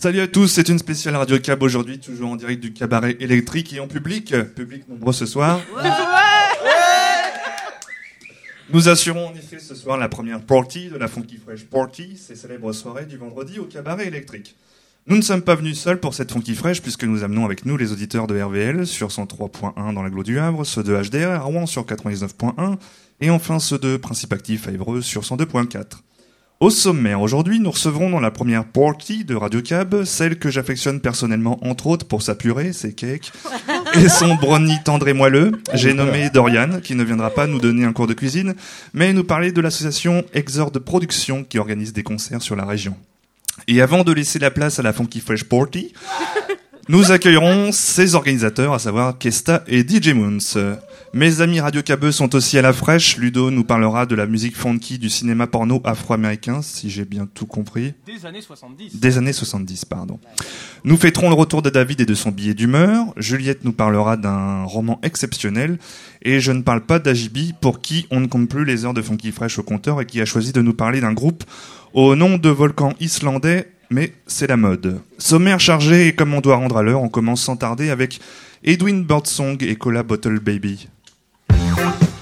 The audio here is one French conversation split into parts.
Salut à tous, c'est une spéciale Radio Cab aujourd'hui, toujours en direct du cabaret électrique et en public. Public nombreux ce soir. Nous assurons en effet ce soir la première party de la Funky Fresh Party, ces célèbres soirées du vendredi au cabaret électrique. Nous ne sommes pas venus seuls pour cette Funky Fresh puisque nous amenons avec nous les auditeurs de RVL sur 103.1 dans l'agglo du Havre, ceux de HDR à Rouen sur 99.1 et enfin ceux de Principe Actif à Évreux sur 102.4. Au sommaire, aujourd'hui, nous recevrons dans la première party de Radio Cab celle que j'affectionne personnellement, entre autres, pour sa purée, ses cakes, et son brownie tendre et moelleux. J'ai nommé Dorian, qui ne viendra pas nous donner un cours de cuisine, mais nous parler de l'association Exor de Production, qui organise des concerts sur la région. Et avant de laisser la place à la Funky Fresh Party, nous accueillerons ses organisateurs, à savoir Kesta et DJ Moons. Mes amis Radio Cabeux sont aussi à la fraîche. Ludo nous parlera de la musique funky du cinéma porno afro-américain, si j'ai bien tout compris. Des années 70. Des années 70, pardon. Nous fêterons le retour de David et de son billet d'humeur. Juliette nous parlera d'un roman exceptionnel. Et je ne parle pas d'Ajibi, pour qui on ne compte plus les heures de funky fresh au compteur et qui a choisi de nous parler d'un groupe au nom de volcan islandais, mais c'est la mode. Sommaire chargé et comme on doit rendre à l'heure, on commence sans tarder avec Edwin Birdsong et Cola Bottle Baby.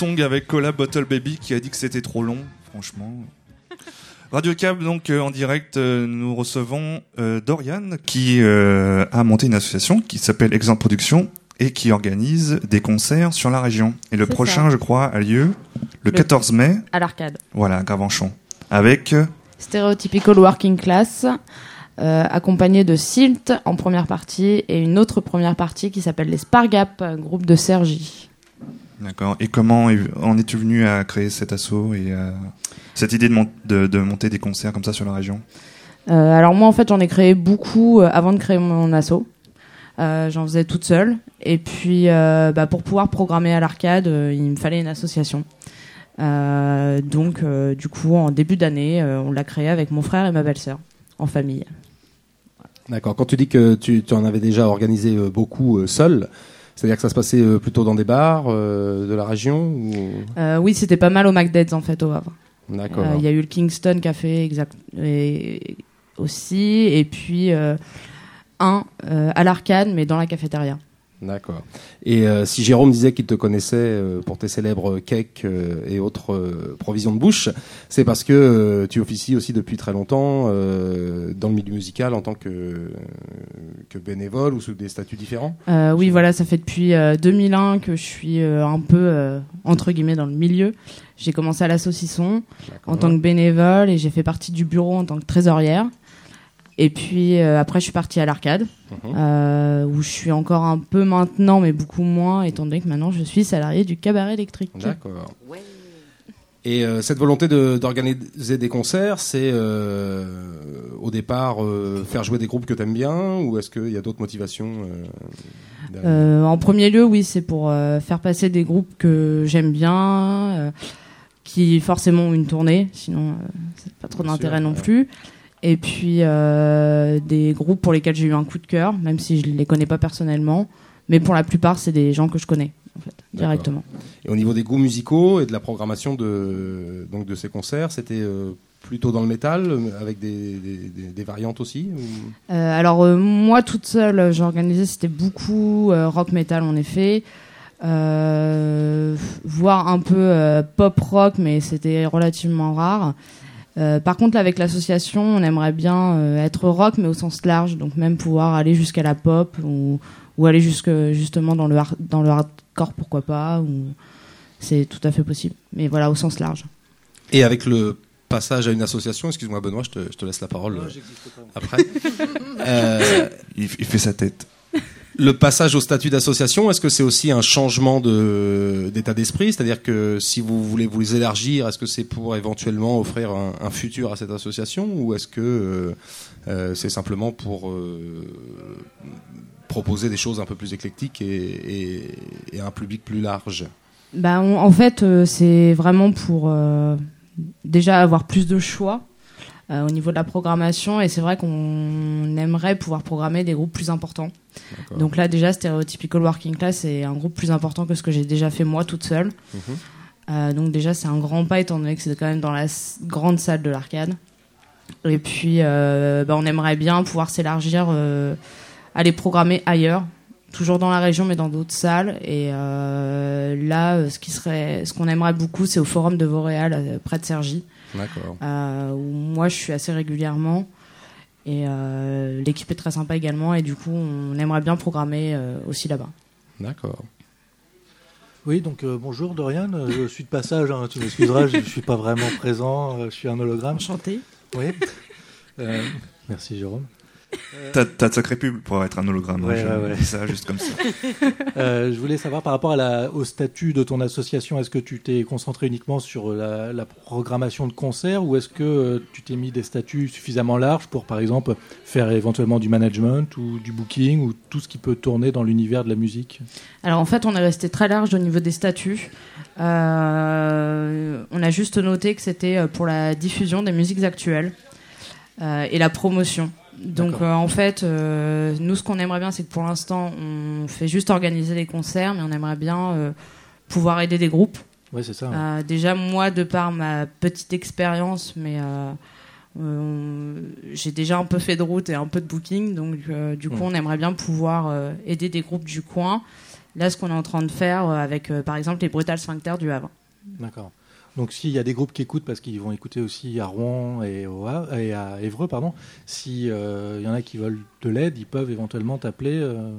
Tong avec Cola Bottle Baby qui a dit que c'était trop long, franchement. Radio Cab, donc en direct, nous recevons Dorian qui a monté une association qui s'appelle Exemple Production et qui organise des concerts sur la région. Et le prochain, je crois, a lieu le, 14 mai. À l'Arcade. Voilà, à Gravenchon. Avec. Euh, Stereotypical Working Class, euh, accompagné de Silt en première partie et une autre première partie qui s'appelle les Spargap, groupe de Sergi. D'accord. Et comment en es-tu venu à créer cet assaut et euh, cette idée de, de, monter des concerts comme ça sur la région? Alors moi, en fait, j'en ai créé beaucoup avant de créer mon assaut. Euh, j'en faisais toute seule. Et puis, euh, bah, pour pouvoir programmer à l'arcade, euh, il me fallait une association. donc, du coup, en début d'année, on l'a créé avec mon frère et ma belle-sœur, en famille. D'accord. Quand tu dis que tu, en avais déjà organisé beaucoup seul, c'est-à-dire que ça se passait plutôt dans des bars de la région Oui, c'était pas mal au McDead's en fait au Havre. D'accord. Il y a eu le Kingston Café exact, aussi, et puis un euh, à l'arcade, mais dans la cafétéria. D'accord. Et euh, si Jérôme disait qu'il te connaissait euh, pour tes célèbres cakes et autres provisions de bouche, c'est parce que tu officies aussi depuis très longtemps dans le milieu musical en tant que, que bénévole ou sous des statuts différents? Oui, voilà, ça fait depuis 2001 que je suis un peu, entre guillemets, dans le milieu. J'ai commencé à la saucisson en tant que bénévole et j'ai fait partie du bureau en tant que trésorière. Et puis euh, après, je suis partie à l'arcade, mhm. euh, où je suis encore un peu maintenant, mais beaucoup moins, étant donné que maintenant je suis salarié du cabaret électrique. D'accord. Et euh, cette volonté d'organiser des concerts, c'est au départ faire jouer des groupes que tu aimes bien, ou est-ce qu'il y a d'autres motivations En premier lieu, oui, c'est pour faire passer des groupes que j'aime bien, qui forcément ont une tournée, sinon c'est pas trop d'intérêt non plus et puis euh, des groupes pour lesquels j'ai eu un coup de cœur, même si je ne les connais pas personnellement. Mais pour la plupart, c'est des gens que je connais, en fait, directement. Et au niveau des goûts musicaux et de la programmation de, donc de ces concerts, c'était euh, plutôt dans le métal, avec des, des, variantes aussi euh, Alors, moi, toute seule, j'organisais, c'était beaucoup rock metal, en effet. voire un peu pop rock, mais c'était relativement rare. Euh, par contre, avec l'association, on aimerait bien euh, être rock, mais au sens large, donc même pouvoir aller jusqu'à la pop ou, ou aller jusque, justement dans le, dans le hardcore, pourquoi pas. C'est tout à fait possible, mais voilà, au sens large. Et avec le passage à une association, excuse-moi Benoît, je te, je te, laisse la parole euh, après. il, il fait sa tête le passage au statut d'association, est-ce que c'est aussi un changement d'état d'esprit? C'est-à-dire que si vous voulez vous élargir, est-ce que c'est pour éventuellement offrir un, futur à cette association? Ou est-ce que euh, euh, c'est simplement pour euh, proposer des choses un peu plus éclectiques et, un public plus large? Bah, En fait, c'est vraiment pour déjà avoir plus de choix euh, au niveau de la programmation. Et c'est vrai qu'on aimerait pouvoir programmer des groupes plus importants. Donc là, déjà, Stereotypical Working Class, c'est un groupe plus important que ce que j'ai déjà fait moi toute seule. Mhm. Euh, donc déjà, c'est un grand pas étant donné que c'est quand même dans la grande salle de l'arcade. Et puis, euh, bah, on aimerait bien pouvoir s'élargir, à les programmer ailleurs, toujours dans la région, mais dans d'autres salles. Et là, ce qui serait, ce qu'on aimerait beaucoup, c'est au Forum de Vauréal, près de Cergy. D'accord. Euh, où moi, je suis assez régulièrement. Et euh, l'équipe est très sympa également. Et du coup, on aimerait bien programmer euh, aussi là-bas. D'accord. Oui, donc bonjour Dorian, je suis de passage, hein, tu m'excuseras, je ne suis pas vraiment présent, je suis un hologramme. Enchanté. Oui. merci Jérôme. Euh, t'as de sacré pub pour être un hologramme. Ouais, ouais, ça juste comme ça. Euh, je voulais savoir par rapport à la, au statut de ton association, est-ce que tu t'es concentré uniquement sur la, programmation de concerts ou est-ce que euh, tu t'es mis des statuts suffisamment larges pour, par exemple, faire éventuellement du management ou du booking ou tout ce qui peut tourner dans l'univers de la musique? Alors en fait, on est resté très large au niveau des statuts. on a juste noté que c'était pour la diffusion des musiques actuelles et la promotion. Donc euh, en fait, euh, nous ce qu'on aimerait bien, c'est que pour l'instant, on fait juste organiser les concerts, mais on aimerait bien euh, pouvoir aider des groupes. Oui, c'est ça. déjà moi, de par ma petite expérience, mais j'ai déjà un peu fait de route et un peu de booking, donc du coup, on aimerait bien pouvoir aider des groupes du coin Là, ce qu'on est en train de faire avec, par exemple, les Brutal Sphincter du Havre. D'accord. Donc s'il y a des groupes qui écoutent, parce qu'ils vont écouter aussi à Rouen et, à Évreux, pardon, s'il y en a qui veulent de l'aide, ils peuvent éventuellement t'appeler, euh,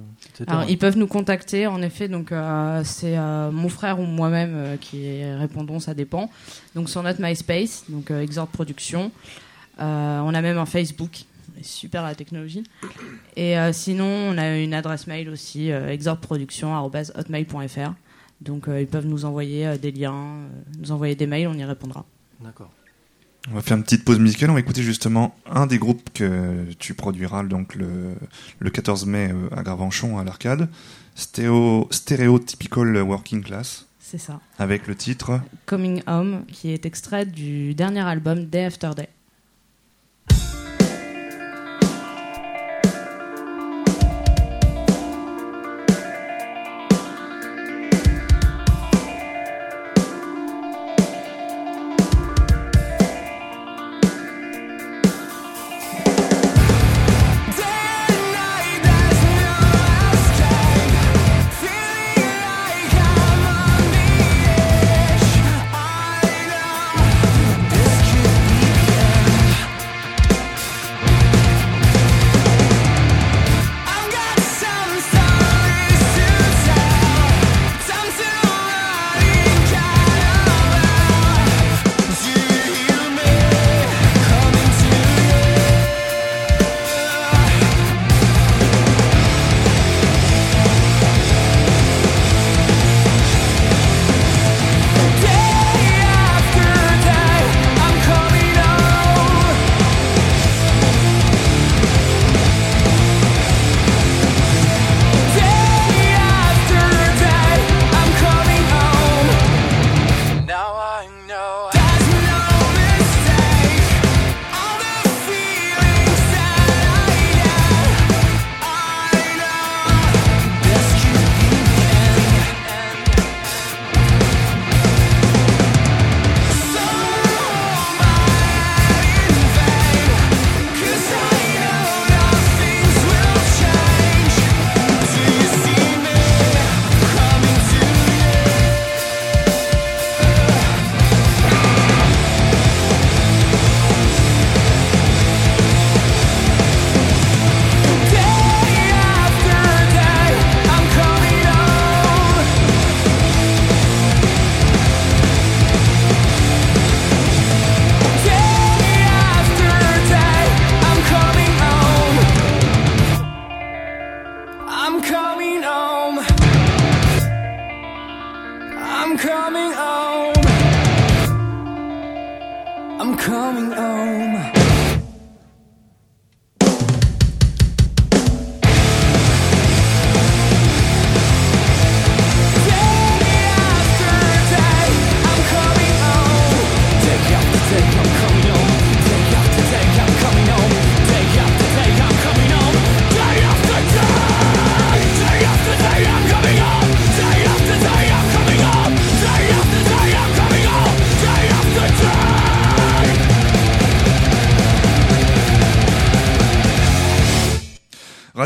ils peuvent nous contacter, en effet. Donc, euh, c'est euh, mon frère ou moi-même euh, qui répondons, ça dépend. Donc, sur notre MySpace, donc euh, Exhort Production. Euh, on a même un Facebook. Super la technologie. Et euh, sinon, on a une adresse mail aussi, euh, exhortproduction.hotmail.fr. Donc, euh, ils peuvent nous envoyer euh, des liens, euh, nous envoyer des mails, on y répondra. D'accord. On va faire une petite pause musicale. On va écouter justement un des groupes que tu produiras donc le, le 14 mai à Gravenchon à l'Arcade. Stéréo, Stéréotypical Working Class. C'est ça. Avec le titre Coming Home, qui est extrait du dernier album Day After Day.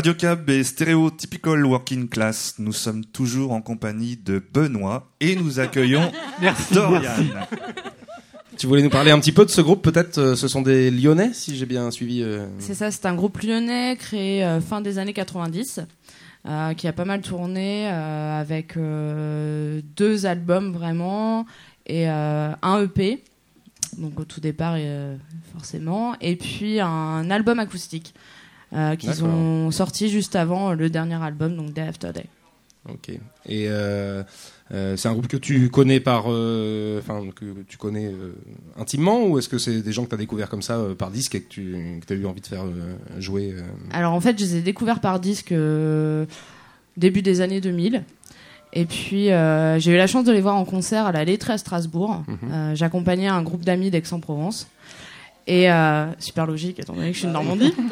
Radio Cab et Stéréotypical Working Class. Nous sommes toujours en compagnie de Benoît et nous accueillons Dorian. Tu voulais nous parler un petit peu de ce groupe Peut-être euh, ce sont des Lyonnais, si j'ai bien suivi. euh, C'est ça, c'est un groupe lyonnais créé euh, fin des années 90, euh, qui a pas mal tourné euh, avec euh, deux albums vraiment et euh, un EP, donc au tout départ euh, forcément, et puis un album acoustique euh, qu'ils ont sorti juste avant le dernier album, donc Day After Day. Ok. Et euh, euh, c'est un groupe que tu connais par, euh, enfin que tu connais euh, intimement, ou est-ce que c'est des gens que tu as découvert comme ça euh, par disque et que tu as eu envie de faire euh, jouer euh, Alors en fait, je les ai découverts par disque euh, début des années 2000. Et puis euh, j'ai eu la chance de les voir en concert à la Lettrée à Strasbourg. Mhm. Euh, J'accompagnais un groupe d'amis d'Aix-en-Provence. Et euh, super logique, étant donné que je suis de Normandie.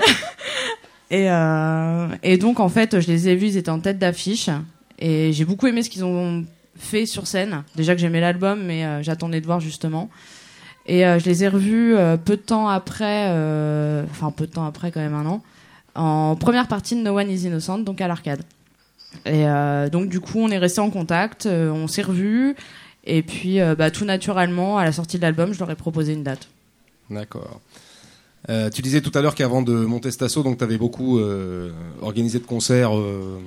et, euh, et donc en fait, je les ai vus, ils étaient en tête d'affiche. Et j'ai beaucoup aimé ce qu'ils ont fait sur scène. Déjà que j'aimais l'album, mais euh, j'attendais de voir justement. Et euh, je les ai revus peu de temps après, enfin peu de temps après, quand même un an, en première partie de No One is Innocent, donc à l'arcade. Et donc du coup, on est resté en contact, on s'est revus, et puis bah, tout naturellement, à la sortie de l'album, je leur ai proposé une date. D'accord. Euh, tu disais tout à l'heure qu'avant de monter cet assaut, donc tu avais beaucoup euh, organisé de concerts euh,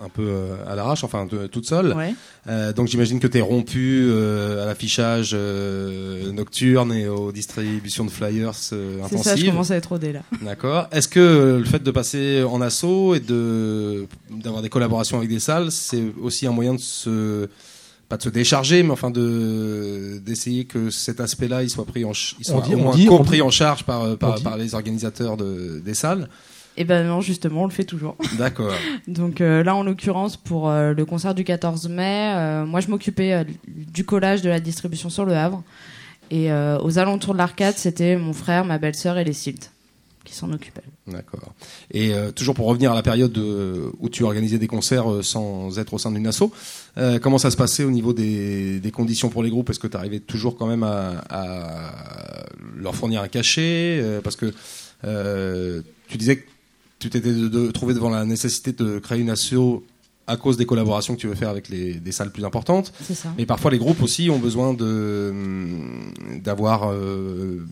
un peu euh, à l'arrache, enfin de- toute seule. Ouais. Euh, donc j'imagine que tu es rompu euh, à l'affichage euh, nocturne et aux distributions de flyers euh, C'est ça, je intensives. commence à être rodée là. D'accord. Est-ce que le fait de passer en assaut et de d'avoir des collaborations avec des salles, c'est aussi un moyen de se pas de se décharger, mais enfin de d'essayer que cet aspect-là, il soit pris en, il soit dit- au moins dit- compris dit- en charge par euh, par, par les organisateurs de, des salles. Et ben non, justement, on le fait toujours. D'accord. Donc euh, là, en l'occurrence, pour euh, le concert du 14 mai, euh, moi, je m'occupais euh, du collage de la distribution sur le Havre. Et euh, aux alentours de l'arcade, c'était mon frère, ma belle-sœur et les Silt s'en occupaient. D'accord. Et euh, toujours pour revenir à la période de- où tu organisais des concerts euh, sans être au sein d'une asso, euh, comment ça se passait au niveau des, conditions pour les groupes? Est-ce que tu arrivais toujours quand même à, leur fournir un cachet? Parce que tu disais que tu t'étais trouvé devant la nécessité de créer une asso à cause des collaborations que tu veux faire avec les, des salles plus importantes. C'est ça. Mais parfois, les groupes aussi ont besoin de d'avoir euh,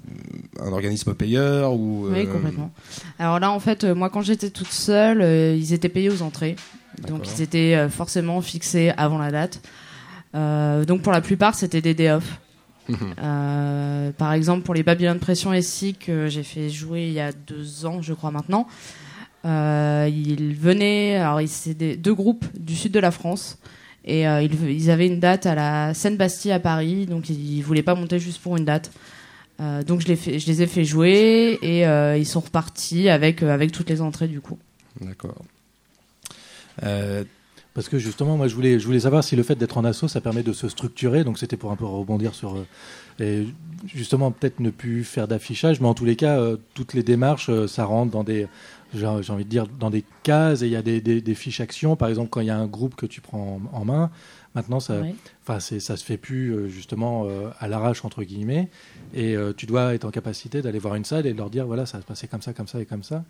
un organisme payeur ou. Oui, euh, complètement. Alors là, en fait, euh, moi, quand j'étais toute seule, ils étaient payés aux entrées. Donc, ils étaient forcément fixés avant la date. Donc, pour la plupart, c'était des day off. Mhm. Euh, par exemple, pour les Babylone Pression SI que j'ai fait jouer il y a deux ans, je crois maintenant, euh, ils venaient, alors ils- c'est deux groupes du sud de la France, et euh, ils, ils avaient une date à la Seine-Bastille à Paris, donc ils voulaient pas monter juste pour une date. Euh, donc je les, ai fait jouer et ils sont repartis avec, toutes les entrées du coup. D'accord. Parce que justement, moi, je voulais, savoir si le fait d'être en asso, ça permet de se structurer. Donc, c'était pour un peu rebondir sur. justement, peut-être ne plus faire d'affichage, mais en tous les cas, toutes les démarches, ça rentre dans des. J'ai envie de dire dans des cases et il y a des, des, des fiches actions. Par exemple, quand il y a un groupe que tu prends en, en main, maintenant, ça. Enfin, c'est, ça se fait plus euh, justement euh, à l'arrache entre guillemets, et euh, tu dois être en capacité d'aller voir une salle et de leur dire voilà ça va se passer comme ça, comme ça et comme ça.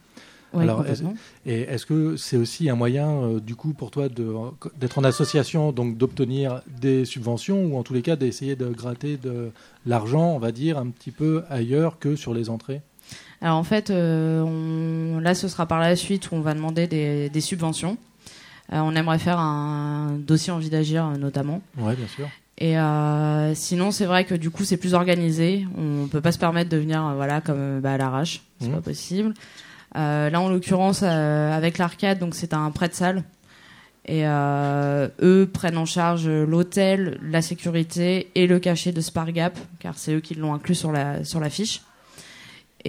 Ouais, Alors, complètement. Et est-ce que c'est aussi un moyen euh, du coup pour toi de, d'être en association, donc d'obtenir des subventions ou en tous les cas d'essayer de gratter de l'argent, on va dire un petit peu ailleurs que sur les entrées? Alors en fait, euh, on- là ce sera par la suite où on va demander des, des subventions. Euh, on aimerait faire un dossier envie d'agir euh, notamment. Ouais, bien sûr. Et euh, sinon, c'est vrai que du coup, c'est plus organisé. On peut pas se permettre de venir, euh, voilà, comme bah, à l'arrache. C'est Mhm. pas possible. Euh, là, en l'occurrence, euh, avec l'arcade, donc c'est un prêt de salle. Et euh, eux prennent en charge l'hôtel, la sécurité et le cachet de Spargap, car c'est eux qui l'ont inclus sur la sur la fiche.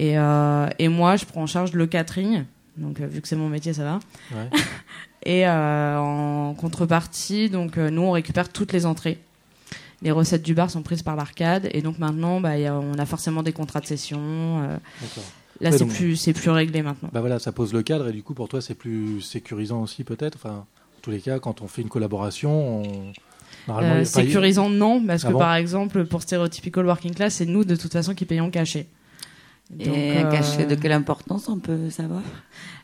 Et, euh, et moi, je prends en charge le catering. Donc, euh, vu que c'est mon métier, ça va. Ouais. Et euh, en contrepartie, donc nous on récupère toutes les entrées. Les recettes du bar sont prises par l'arcade et donc maintenant bah, a- on a forcément des contrats de session. euh, là Ouais, c'est plus c'est plus réglé maintenant. Bah voilà, ça pose le cadre et du coup pour toi c'est plus sécurisant aussi peut-être? Enfin, en tous les cas, quand on fait une collaboration, on... normalement, Euh, pas- sécurisant non parce Ah que bon par exemple pour Stereotypical Working Class c'est nous de toute façon qui payons le cachet. Donc, Et un euh, cachet de quelle importance on peut savoir?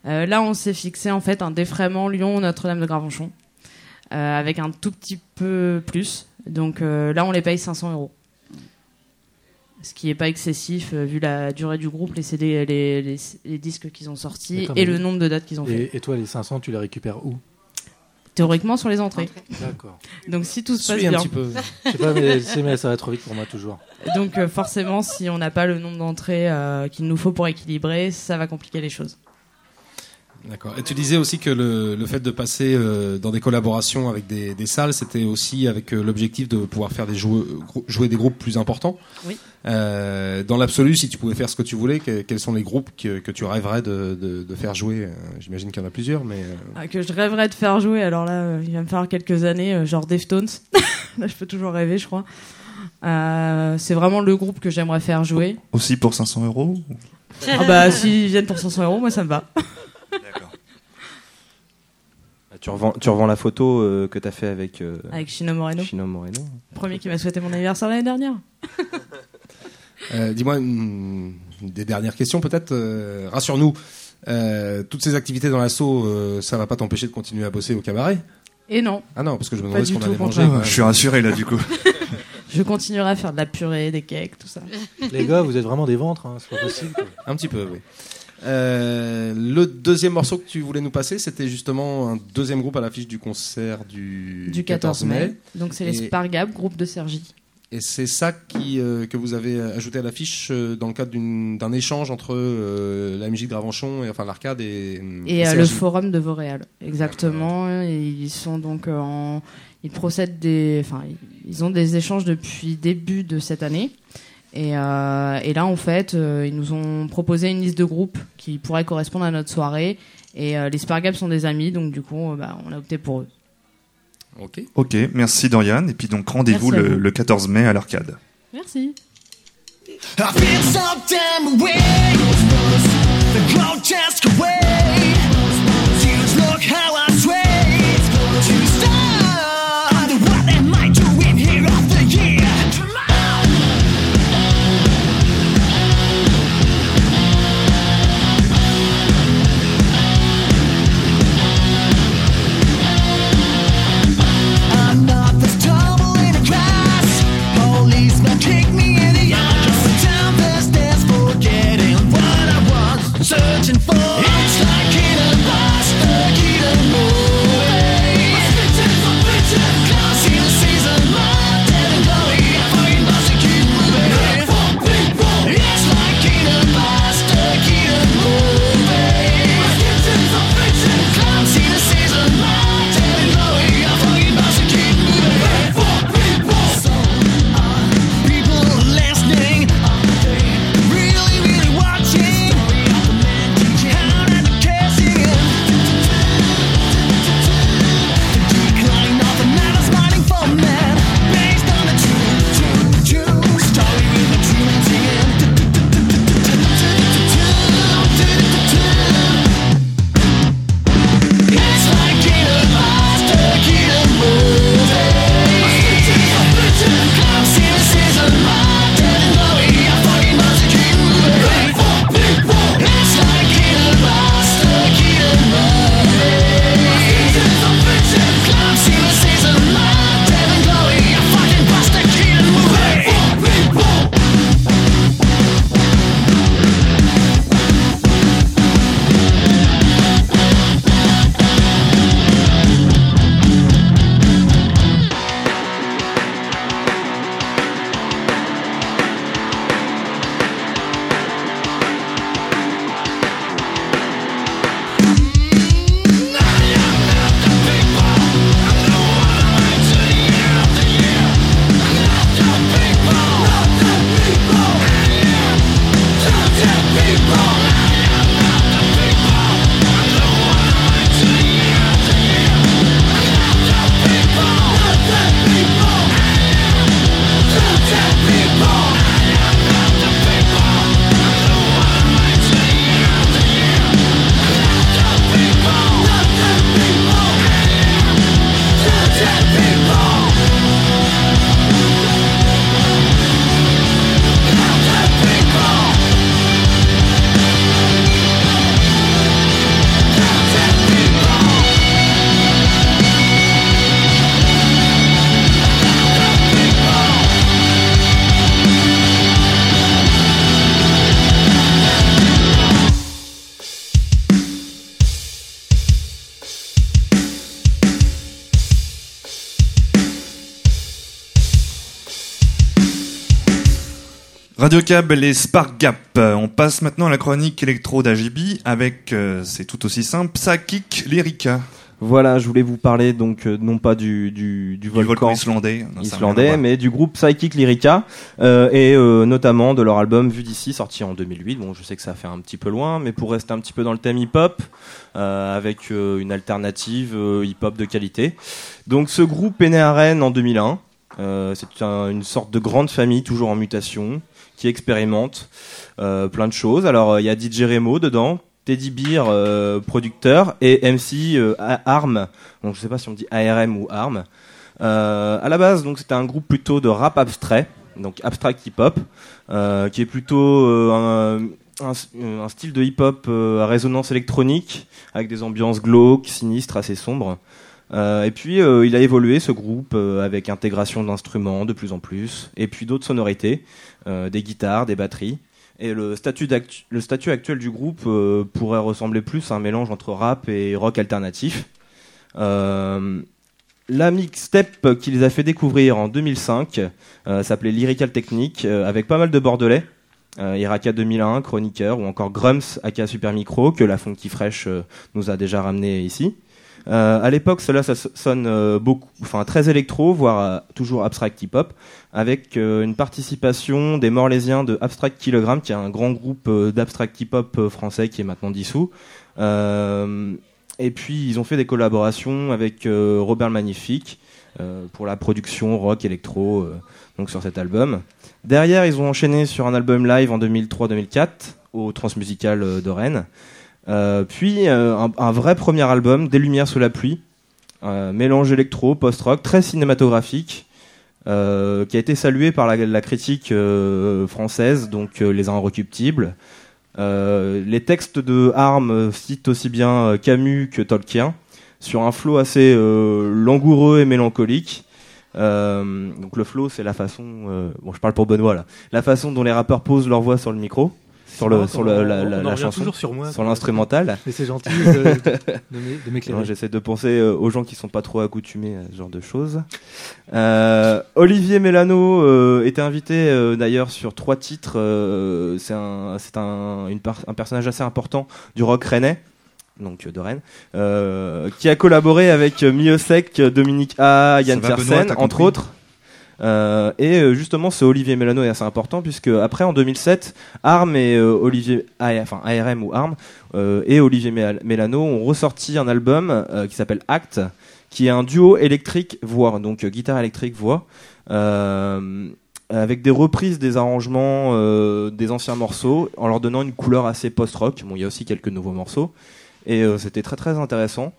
Euh, là on s'est fixé en fait un défraiement Lyon Notre-Dame de Gravenchon euh, avec un tout petit peu plus. Donc euh, là on les paye 500 euros. Ce qui n'est pas excessif euh, vu la durée du groupe, les CD, les, les, les disques qu'ils ont sortis et le nombre de dates qu'ils ont fait. Et, et toi, les 500, tu les récupères où? Théoriquement sur les entrées. D'accord. Donc si tout se passe suis un bien. petit peu. Je sais pas, mais ça va trop vite pour moi toujours. Donc euh, forcément, si on n'a pas le nombre d'entrées euh, qu'il nous faut pour équilibrer, ça va compliquer les choses. D'accord. Et tu disais aussi que le, le fait de passer euh, dans des collaborations avec des, des salles, c'était aussi avec euh, l'objectif de pouvoir faire des jouer, des groupes plus importants. Oui. Euh, dans l'absolu, si tu pouvais faire ce que tu voulais, que- quels sont les groupes que, que tu rêverais de, de, de faire jouer? J'imagine qu'il y en a plusieurs, mais Ah, que je rêverais de faire jouer, alors là, euh, il va me falloir quelques années, euh, genre Deftones. là, je peux toujours rêver, je crois. Euh, c'est vraiment le groupe que j'aimerais faire jouer. Aussi pour 500 euros ou- Ah bah, s'ils viennent pour 500 euros, moi ça me va. D'accord. Tu revends, tu revends la photo euh, que tu as fait avec euh, Avec Chino Moreno, Chino Moreno. premier qui m'a souhaité mon anniversaire l'année dernière. euh, dis-moi une- des dernières questions peut-être. euh, Rassure-nous. Euh, toutes ces activités dans l'assaut, euh, ça va pas t'empêcher de continuer à bosser au cabaret? Et non, Ah non, parce que je me demandais ce qu'on allait manger. Je suis rassuré là du coup. je continuerai à faire de la purée, des cakes, tout ça. Les gars, vous êtes vraiment des ventres, hein, c'est pas possible. quoi. Un petit peu, oui. Euh, le deuxième morceau que tu voulais nous passer, c'était justement un deuxième groupe à l'affiche du concert du, Du 14 mai. Donc c'est les Spargab, groupe de Sergi. Et c'est ça qui, euh, que vous avez ajouté à l'affiche euh, dans le cadre d'un échange entre euh, la musique de Ravenchon et enfin l'arcade et, Et le forum de Vauréal, exactement. Et ils sont donc en, ils procèdent des, enfin, ils ont des échanges depuis début de cette année. Et, euh, et là, en fait, euh, ils nous ont proposé une liste de groupes qui pourraient correspondre à notre soirée. Et euh, les Spargab sont des amis, donc du coup, euh, bah, on a opté pour eux. Ok. Ok, merci Dorian. Et puis donc rendez-vous le, le 14 mai à l'arcade. Merci. Radio Cab, les Spark Gap. On passe maintenant à la chronique électro d'Agibi avec, euh, c'est tout aussi simple, Psychic Lyrica. Voilà, je voulais vous parler donc euh, non pas du, du, du Du volcan islandais. Non, islandais, mais du groupe Psychic Lyrica euh, et euh, notamment de leur album Vue d'ici, sorti en 2008. Bon, je sais que ça fait un petit peu loin, mais pour rester un petit peu dans le thème hip-hop, avec une alternative hip-hop de qualité. Donc, ce groupe est né à Rennes en 2001. Euh, c'est un- une sorte de grande famille, toujours en mutation, qui expérimente euh, plein de choses. Alors, euh, il y a DJ Remo dedans. Teddy Beer, euh, producteur, et MC Arm, donc je sais pas si on dit ARM ou ARM, euh, à la base, donc c'était un groupe plutôt de rap abstrait, donc abstract hip hop, euh, qui est plutôt un- style de hip-hop à résonance électronique, avec des ambiances glauques, sinistres, assez sombres. Euh, et puis euh, il a évolué ce groupe euh, avec intégration d'instruments de plus en plus, et puis d'autres sonorités, des guitares, des batteries. Et le statut, actuel du groupe pourrait ressembler plus à un mélange entre rap et rock alternatif. La mixtape qui les a fait découvrir en 2005 euh, s'appelait Lyrical Technique, avec pas mal de bordelais. Iraka 2001, Chroniqueur, ou encore Grumps, aka Super Micro, que la Funky Fresh nous a déjà ramené ici. Euh, à l'époque, cela ça so- sonne euh, beaucoup, enfin très électro, voire euh, toujours abstract hip-hop, avec euh, une participation des Morlaisiens de Abstract Kilogram, qui est un grand groupe d'abstract hip-hop français qui est maintenant dissous. Et puis ils ont fait des collaborations avec Robert Magnifique pour la production rock électro, donc sur cet album. Derrière, ils ont enchaîné sur un album live en 2003-2004 au Transmusical de Rennes. Euh, puis euh, un, un vrai premier album, Des Lumières sous la pluie, euh, mélange électro, post-rock, très cinématographique, euh, qui a été salué par la, la critique euh, française, donc euh, Les Inrecuptibles. Les textes de Harm euh, citent aussi bien Camus que Tolkien, sur un flow assez langoureux et mélancolique. Donc le flow, c'est la façon, bon, je parle pour Benoît là, la façon dont les rappeurs posent leur voix sur le micro, sur le, sur le, la, la- on en la revient chanson, toujours sur moi. sur l'instrumental. Mais c'est gentil de, de, de m'é- de m'éclairer. Non, J'essaie de penser euh, aux gens qui sont pas trop accoutumés à ce genre de choses. Euh, Olivier Mélano euh, était invité euh, d'ailleurs sur trois titres. euh, c'est un, c'est un, une par- un personnage assez important du rock rennais. Donc de Rennes, euh, qui a collaboré avec Miosek, Dominique A, Yann t'as entre autres. Euh, et euh, justement, ce Olivier Mélano est assez important puisque après en 2007, Arm et euh, Olivier, enfin ARM ou Arm et Olivier Mél- Mélano ont ressorti un album qui s'appelle Act, qui est un duo électrique voix, donc guitare électrique voix, avec des reprises des arrangements des anciens morceaux, en leur donnant une couleur assez post-rock. Bon, il y a aussi quelques nouveaux morceaux, et c'était très très intéressant.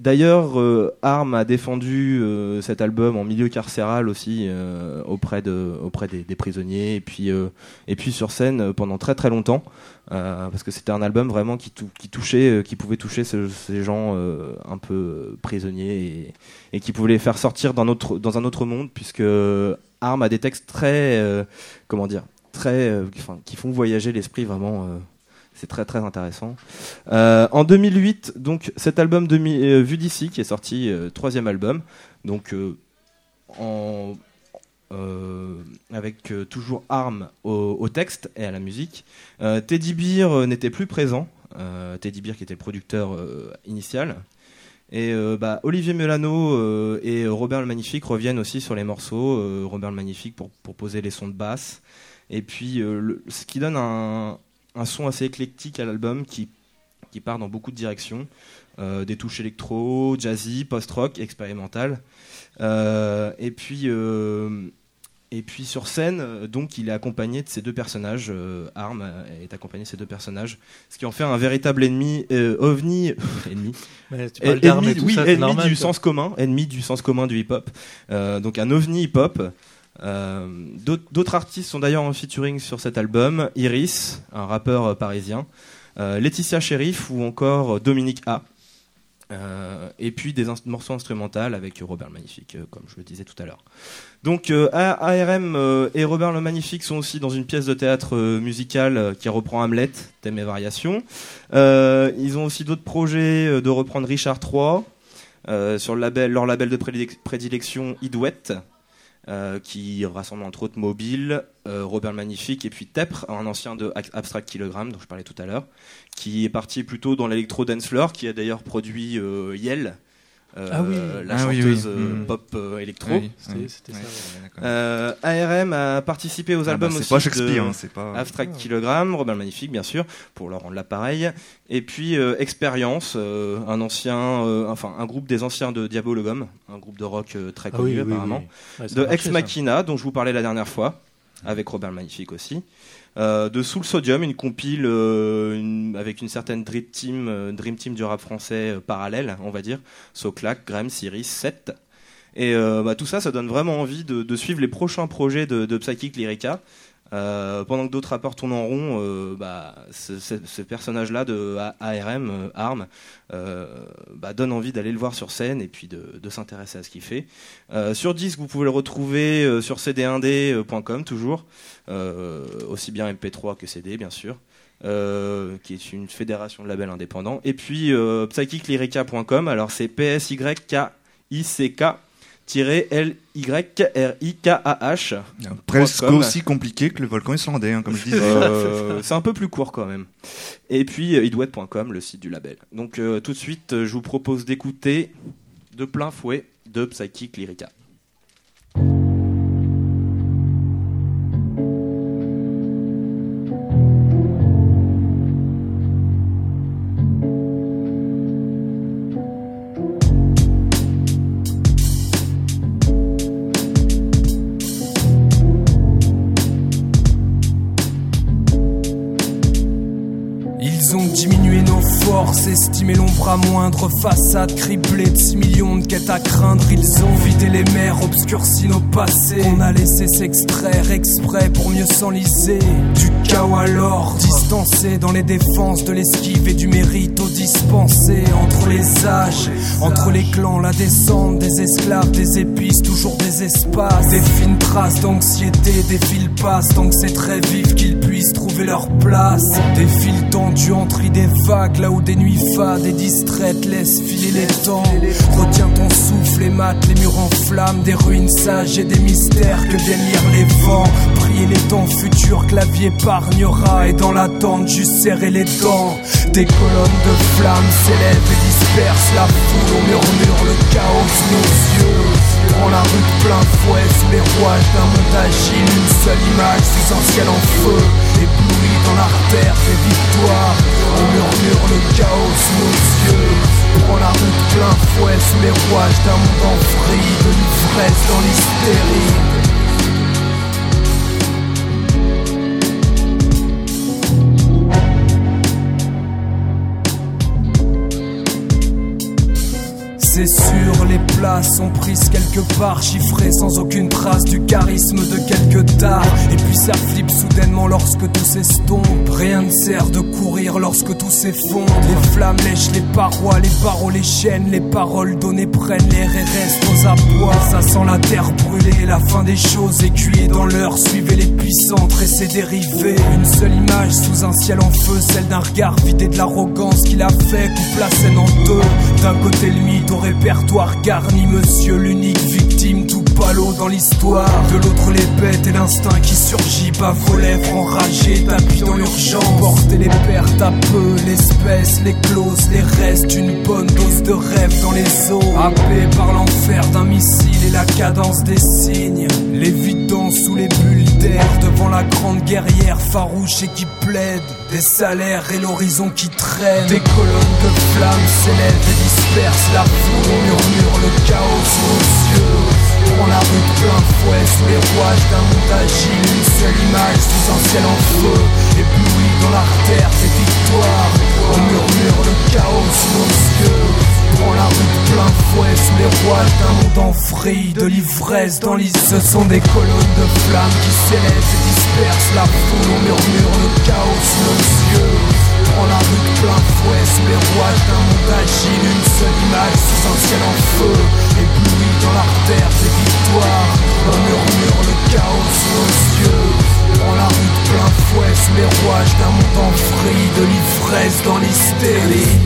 D'ailleurs, euh, Arm a défendu euh, cet album en milieu carcéral aussi euh, auprès de auprès des, prisonniers et puis sur scène pendant très très longtemps parce que c'était un album vraiment qui, tou- qui touchait qui pouvait toucher ce- ces gens un peu prisonniers et, qui pouvait les faire sortir autre dans un autre monde puisque Arm a des textes très comment dire très qui font voyager l'esprit vraiment c'est très très intéressant. Euh, en 2008, donc cet album de euh, Vue d'ici qui est sorti, euh, troisième album, donc avec toujours arme au, texte et à la musique. Teddy Beer n'était plus présent. Teddy Beer qui était le producteur initial. Et bah, Olivier Melano et Robert le Magnifique reviennent aussi sur les morceaux. Robert le Magnifique pour, poser les sons de basse. Et puis, ce qui donne un, un son assez éclectique à l'album qui, qui part dans beaucoup de directions. Euh, des touches électro, jazzy, post-rock, expérimental. Euh, et puis, euh, et puis sur scène, donc il est accompagné de ces deux personnages. Arm est accompagné de ces deux personnages, ce qui en fait un véritable ennemi, ovni, ennemi, Mais tu et- parles d'armes et ennemi, tout oui, ça, ennemi normal, du quoi. sens commun, ennemi du sens commun du hip-hop. Donc un ovni hip-hop. Euh, D'autres artistes sont d'ailleurs en featuring sur cet album. Iris, un rappeur euh, parisien. Euh, Laetitia Sheriff ou encore Dominique A. Euh, et puis des morceaux instrumentaux avec Robert le Magnifique, euh, comme je le disais tout à l'heure. Donc euh, ARM euh, et Robert le Magnifique sont aussi dans une pièce de théâtre euh, musical euh, qui reprend Hamlet, thème et variations. Euh, ils ont aussi d'autres projets euh, de reprendre Richard III euh, sur leur label de prédilec- prédilection Idouette, euh, qui rassemble entre autres Mobile, euh, Robert le Magnifique et puis Tepre, un ancien de Ac- Abstract Kilogram dont je parlais tout à l'heure, qui est parti plutôt dans l'électro dance floor, qui a d'ailleurs produit euh, Yel, euh, Ah oui. la Ah chanteuse oui. euh, Mm. pop euh, électro. Oui, C'était- oui. c'était Ouais, ça, ouais, d'accord. Euh, ARM a participé aux Ah bah, albums c'est aussi pas de Shakespeare, hein, c'est pas. Abstract Kilogram, Robert le Magnifique bien sûr, pour leur rendre l'appareil, et puis euh, Expérience, euh, un ancien, euh, enfin un groupe des anciens de Diabologum, un groupe de rock euh, très Ah connu apparemment, oui. Ouais, ça de marché, Ex ça. Machina dont je vous parlais la dernière fois, avec Robert le Magnifique aussi, euh, de Soul Sodium, une compile euh, avec une certaine dream team, euh, dream team du rap français parallèle, on va dire, Soclac, Graham, Cyrus, 7. Et bah, tout ça, ça donne vraiment envie de, de suivre les prochains projets de, de Psychic Lyrica. Euh, pendant que d'autres rappeurs tournent en rond, euh, bah, ce, personnage-là de ARM, euh, ARM, euh, bah, donne envie d'aller le voir sur scène et puis de, s'intéresser à ce qu'il fait. Sur disque, vous pouvez le retrouver sur cd1d.com toujours, aussi bien MP3 que CD bien sûr. qui est une fédération de labels indépendants. Et puis euh, psychiclyrica.com, alors c'est P-S-Y-K-I-C-K-L-Y-R-I-K-A-H. Presque aussi compliqué que le volcan islandais, hein, comme je disais. Euh, c'est un peu plus court quand même. Et puis euh, idouette.com, le site du label. Donc euh, tout de suite, euh, je vous propose d'écouter de plein fouet de Psychic Lyrica. podcast. Estimé l'ombre à moindre façade, criblée de 6 millions de quêtes à craindre. Ils ont vidé les mers, obscurci nos passés. On a laissé s'extraire exprès pour mieux s'enliser. Du chaos alors, distancé dans les défenses de l'esquive et du mérite au dispensé. Entre les âges, entre les clans, la descente des esclaves, des épices, toujours des espaces. Des fines traces d'anxiété, des fils passent tant que c'est très vif qu'ils puissent trouver leur place. Des fils tendus entre des vagues, là où des nuits fades et distraites laissent filer les temps. Retiens ton souffle et mate les murs en flammes, des ruines sages et des mystères que viennent les vents. Prier les temps futurs que la épargnera et dans l'attente juste serrer les dents. Des colonnes de flammes s'élèvent et dispersent la foule, on murmure le chaos nos yeux. Prends la rue de plein fouet sous les rouages d'un monde agile, une seule image sous un ciel en feu, ébloui dans l'artère des victoires. On murmure le chaos sous nos yeux. Prends la rue de plein fouet sous les rouages d'un monde en vrille, de l'ivresse dans l'hystérie. Les places sont prises quelque part, chiffrées sans aucune trace du charisme de quelques dards. Et puis ça flippe soudainement lorsque tout s'estompe. Rien ne sert de courir lorsque tout s'effondre. Les flammes lèchent les parois, les barreaux, les chaînes, les paroles données prennent l'air et restent aux abois. Ça sent la terre brûlée, la fin des choses écuyer dans l'heure. Suivez l'épicentre et ses dérivés. Une seule image sous un ciel en feu, celle d'un regard vidé de l'arrogance qu'il a fait, coupe la scène en deux. D'un côté au répertoire garni, monsieur l'unique victime, tout dans l'histoire. De l'autre les bêtes et l'instinct qui surgit, bave vos lèvres enragées, tapis dans l'urgence. Porter les pertes à peu, l'espèce, les clauses, les restes, une bonne dose de rêve dans les eaux. Happé par l'enfer d'un missile et la cadence des signes. L'évidence sous les bulles d'air devant la grande guerrière farouche et qui plaide. Des salaires et l'horizon qui traîne. Des colonnes de flammes s'élèvent et dispersent la foule. Murmure le chaos sous nos yeux. Prends la de plein fouet sous les rouages d'un monde agile. Une seule image sous un ciel en feu. Ébloui dans l'artère des victoires. On murmure le chaos sous nos yeux. Prends la de plein fouet sous les rouages d'un monde en vrille. De l'ivresse dans. Ce sont des colonnes de flammes qui s'élèvent et dispersent la foule. On murmure le chaos sous nos yeux. Prends la rue de plein fouet sous les rouages d'un monde agile. Une seule image sous un ciel en feu. Dans l'artère des victoires. On murmure le chaos sous nos yeux. Prends la rue plein fouet sous les rouages d'un monde en vrille. De l'ivresse dans l'hystérie.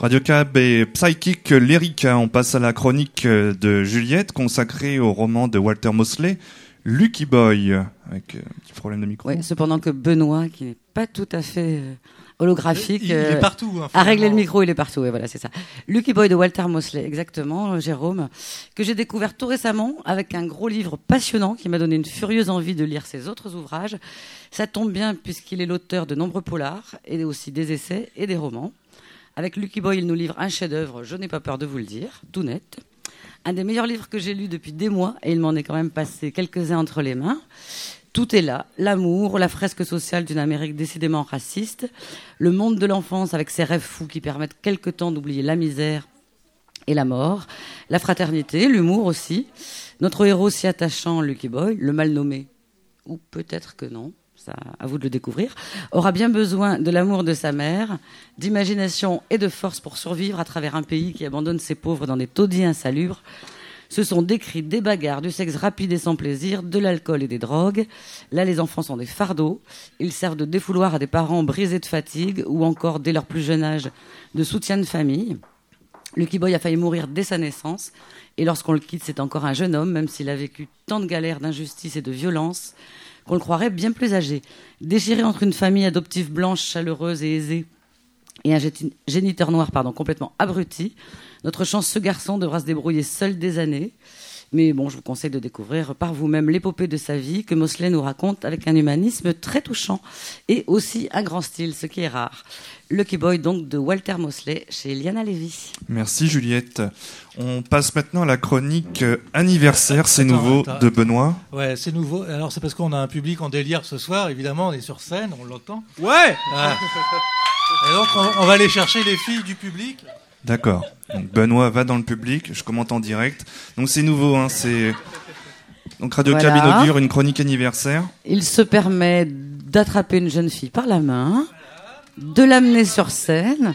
Radio Cab et Psychic Lyrica, on passe à la chronique de Juliette consacrée au roman de Walter Mosley, Lucky Boy, avec euh, un petit problème de micro. Oui, cependant que Benoît, qui n'est pas tout à fait euh, holographique, Il, il euh, est partout. hein, a réglé le micro, il est partout, et voilà, c'est ça. Lucky Boy de Walter Mosley, exactement, euh, Jérôme, que j'ai découvert tout récemment avec un gros livre passionnant qui m'a donné une furieuse envie de lire ses autres ouvrages. Ça tombe bien puisqu'il est l'auteur de nombreux polars et aussi des essais et des romans. Avec Lucky Boy, il nous livre un chef-d'œuvre, je n'ai pas peur de vous le dire, tout net. Un des meilleurs livres que j'ai lus depuis des mois, et il m'en est quand même passé quelques-uns entre les mains. Tout est là, l'amour, la fresque sociale d'une Amérique décidément raciste, le monde de l'enfance avec ses rêves fous qui permettent quelque temps d'oublier la misère et la mort, la fraternité, l'humour aussi. Notre héros si attachant, Lucky Boy, le mal nommé, ou peut-être que non, ça à vous de le découvrir, aura bien besoin de l'amour de sa mère, d'imagination et de force pour survivre à travers un pays qui abandonne ses pauvres dans des taudis insalubres. Ce sont décrits des bagarres, du sexe rapide et sans plaisir, de l'alcool et des drogues. Là, les enfants sont des fardeaux. Ils servent de défouloir à des parents brisés de fatigue ou encore, dès leur plus jeune âge, de soutien de famille. Lucky Boy a failli mourir dès sa naissance. Et lorsqu'on le quitte, c'est encore un jeune homme, même s'il a vécu tant de galères, d'injustice et de violence, qu'on le croirait bien plus âgé. Déchiré entre une famille adoptive blanche, chaleureuse et aisée, et un géniteur noir pardon, complètement abruti, notre chanceux garçon devra se débrouiller seul des années. Mais bon, je vous conseille de découvrir par vous-même l'épopée de sa vie que Mosley nous raconte avec un humanisme très touchant et aussi un grand style, ce qui est rare. Lucky Boy donc de Walter Mosley chez Liana Levy. Merci Juliette. On passe maintenant à la chronique euh, anniversaire, c'est Attends, nouveau, attends. de Benoît. Ouais, c'est nouveau. Alors c'est parce qu'on a un public en délire ce soir. Évidemment, on est sur scène, on l'entend. Ouais Ah. Et donc on, on va aller chercher les filles du public. D'accord. Donc Benoît va dans le public, je commente en direct. Donc c'est nouveau, hein, c'est... Donc Radio Voilà. Cab inaugure une chronique anniversaire. Il se permet d'attraper une jeune fille par la main, de l'amener sur scène,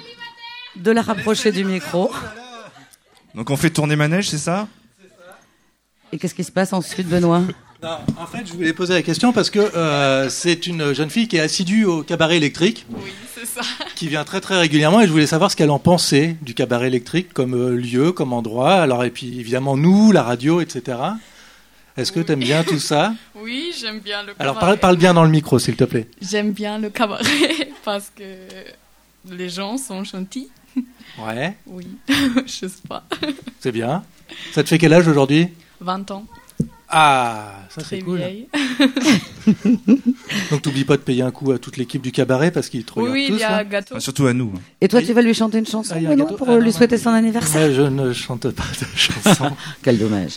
de la rapprocher du micro. Donc on fait tourner manège, c'est ça? Et qu'est-ce qui se passe ensuite, Benoît? Non, en fait, je voulais poser la question parce que euh, c'est une jeune fille qui est assidue au cabaret électrique. Oui, c'est ça. Qui vient très très régulièrement et je voulais savoir ce qu'elle en pensait du cabaret électrique comme euh, lieu, comme endroit. Alors et puis évidemment nous, la radio, etc. Est-ce que tu aimes bien tout ça? Oui, j'aime bien le cabaret. Alors parle, parle bien dans le micro, s'il te plaît. J'aime bien le cabaret parce que les gens sont gentils. Ouais, Oui, je sais pas. c'est bien. Ça te fait quel âge aujourd'hui? 20 ans, Ah, ça c'est cool. Donc t'oublies pas de payer un coup à toute l'équipe du cabaret parce qu'ils te Oui, regardent oui, tous. il y a un gâteau. Enfin, Surtout à nous. Et toi, tu vas lui chanter une chanson, Ah, un gâteau. pour Ah, lui non, souhaiter non. son anniversaire Mais je ne chante pas de chansons. Quel dommage.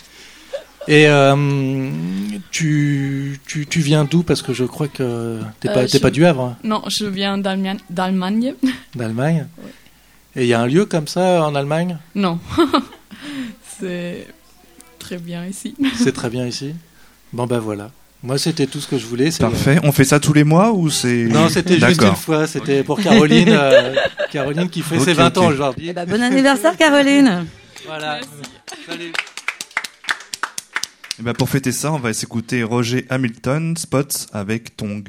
Et euh, tu, tu, tu viens d'où? Parce que je crois que t'es Euh, pas, t'es je- pas du Havre, hein, Non, je viens d'Allemagne. d'Allemagne. d'Allemagne. Et il y a un lieu comme ça en Allemagne? Non, c'est très bien ici. C'est très bien ici. Bon ben voilà. Moi c'était tout ce que je voulais. c'est- Parfait. On fait ça tous les mois ou c'est... Non, c'était juste une fois. C'était pour Caroline, euh, Caroline qui fait ses 20 ans aujourd'hui. Eh ben, bon anniversaire, Caroline Voilà. Merci. Salut. Et ben, pour fêter ça, on va s'écouter Roger Hamilton, Spots avec Tong.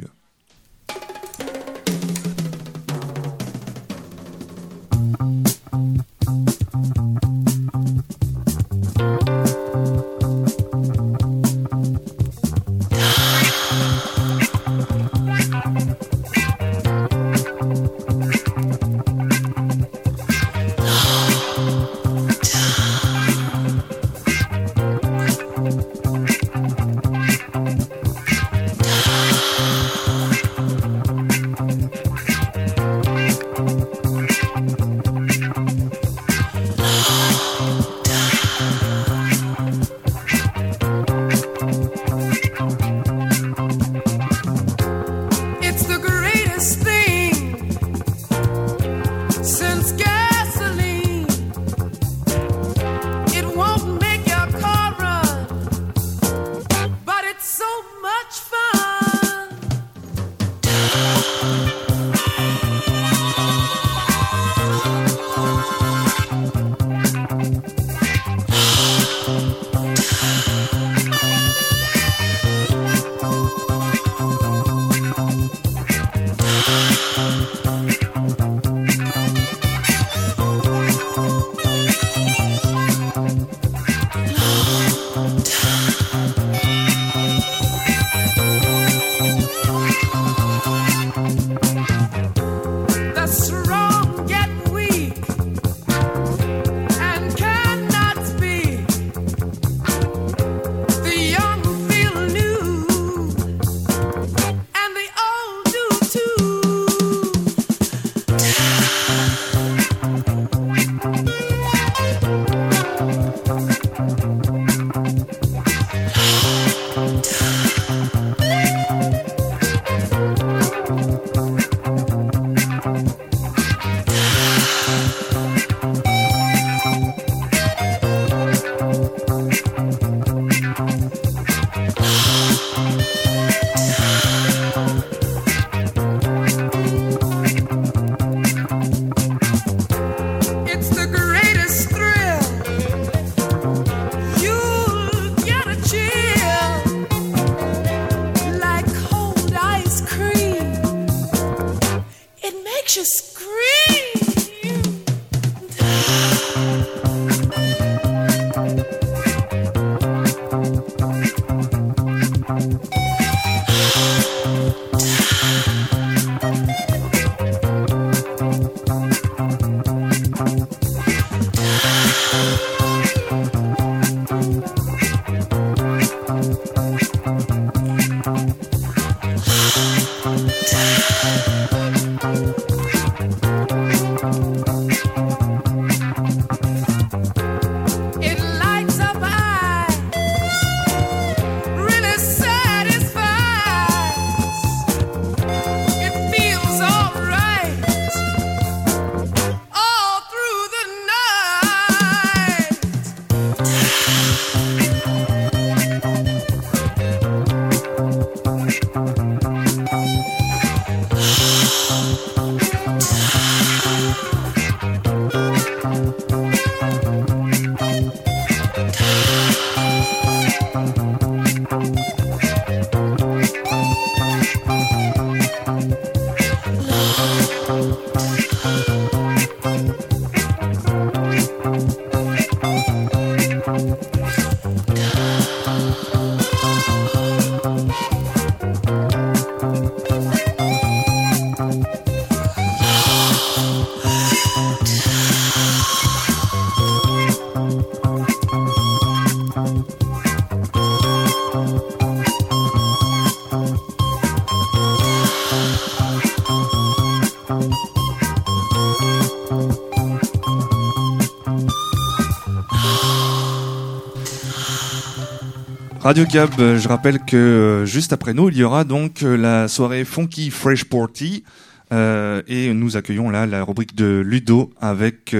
Radio Gab, euh, je rappelle que euh, juste après nous, il y aura donc euh, la soirée Funky Fresh Party. et nous accueillons là la rubrique de Ludo avec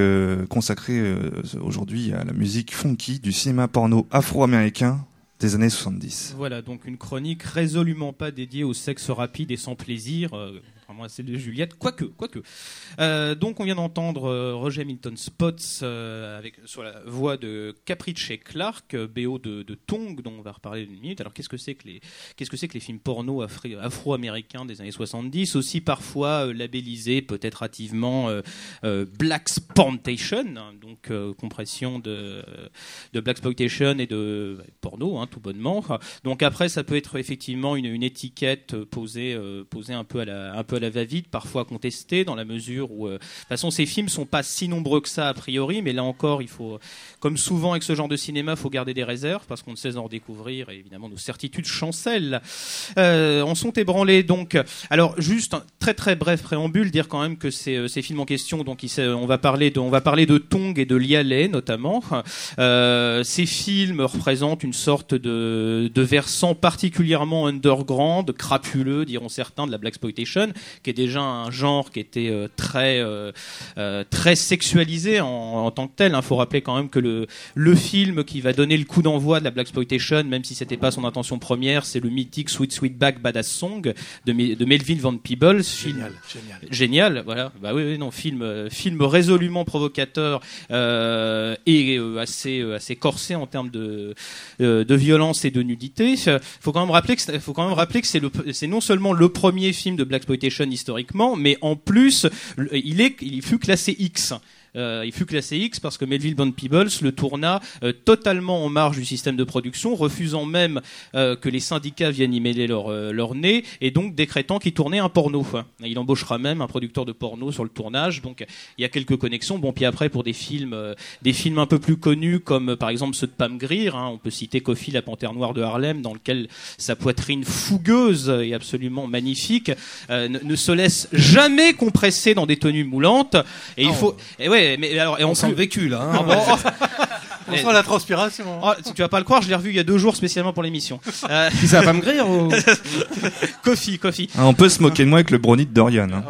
consacrée aujourd'hui à la musique funky du cinéma porno afro-américain des années 70. Voilà, donc une chronique résolument pas dédiée au sexe rapide et sans plaisir, à celle de Juliette, quoique, quoique. Euh, donc on vient d'entendre euh, Roger Milton Spots euh, avec, sur la voix de Caprice Clark, BO de, de Tong, dont on va reparler d'une minute. Alors qu'est-ce que c'est que les, c'est films porno afro-américains des années 70, aussi parfois labellisés peut-être hâtivement Black Exploitation, hein, donc compression de, Black Exploitation et de porno, hein, tout bonnement. Donc après, ça peut être effectivement une, une étiquette posée, posée un peu à la, la va-vite, parfois contestée, dans la mesure où, euh, de toute façon, ces films sont pas si nombreux que ça a priori, mais là encore, il faut, comme souvent avec ce genre de cinéma, faut garder des réserves parce qu'on ne sait en découvrir et évidemment nos certitudes chancellent. Euh, en sont ébranlés donc. Alors juste un très très bref préambule, dire quand même que ces, euh, films en question, donc on va parler de, on va parler de Tong et de Lialet notamment. Euh, ces films représentent une sorte de, de versant particulièrement underground, crapuleux, diront certains, de la black exploitation, qui est déjà un genre qui était euh, très euh, euh, très sexualisé en, en tant que tel. Il faut rappeler quand même que le le film qui va donner le coup d'envoi de la black exploitation, même si c'était pas son intention première, c'est le mythique Sweet Sweetback Badass Song de, Me- de Melville Van Peebles. Film, Génial, génial. génial, voilà. Bah oui, oui, non, film, euh, film résolument provocateur euh, et euh, assez, euh, assez corsé en termes de, euh, de violence et de nudité. Faut quand même rappeler que, faut quand même rappeler que c'est le, c'est non seulement le premier film de black exploitation historiquement, mais en plus, il est, il fut classé X. Euh, il fut classé X parce que Melville Van Peebles le tourna euh, totalement en marge du système de production, refusant même euh, que les syndicats viennent y mêler leur, euh, leur nez, et donc décrétant qu'il tournait un porno. Il embauchera même un producteur de porno sur le tournage, donc il y a quelques connexions. Bon, puis après pour des films, euh, des films un peu plus connus comme euh, par exemple ceux de Pam Grier, hein, on peut citer Coffee, la panthère noire de Harlem, dans lequel sa poitrine fougueuse et absolument magnifique euh, ne, ne se laisse jamais compresser dans des tenues moulantes. Et il Ah, faut, et ouais, mais alors, et On en sent le vécu là. hein. Ah On sent la transpiration. Oh, tu tu vas pas le croire, je l'ai revu il y a deux jours spécialement pour l'émission. Euh, ça va pas me grire ou... Coffee, Coffee. Ah, on peut se moquer de moi avec le brownie de Dorian. hein.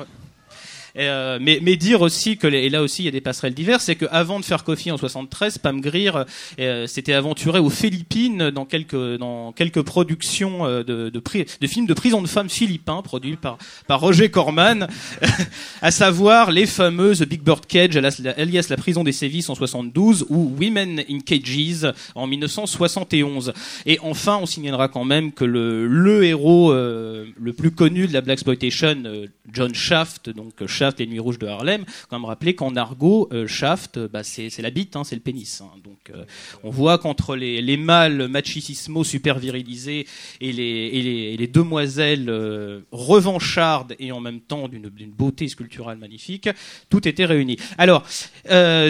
Euh, mais, mais dire aussi que, les- et là aussi il y a des passerelles diverses, c'est qu'avant de faire Coffee en 73, Pam Grier euh, s'était aventuré aux Philippines dans quelques, dans quelques productions euh, de, de, de films de prison de femmes philippins produits par, par Roger Corman, à savoir les fameuses Big Bird Cage, alias, La prison des sévices en 72 ou Women in Cages en 1971. Et enfin, on signalera quand même que le, le héros euh, le plus connu de la Black Exploitation, euh, John Shaft, donc Shaft, Les Nuits Rouges de Harlem, quand même rappeler qu'en argot, euh, Shaft, euh, bah, c'est la bite, hein, c'est le pénis. hein. Donc euh, on voit qu'entre les, les mâles machismo super virilisés et les, et les, les demoiselles revanchardes et en même temps d'une beauté sculpturale magnifique, tout était réuni. Alors,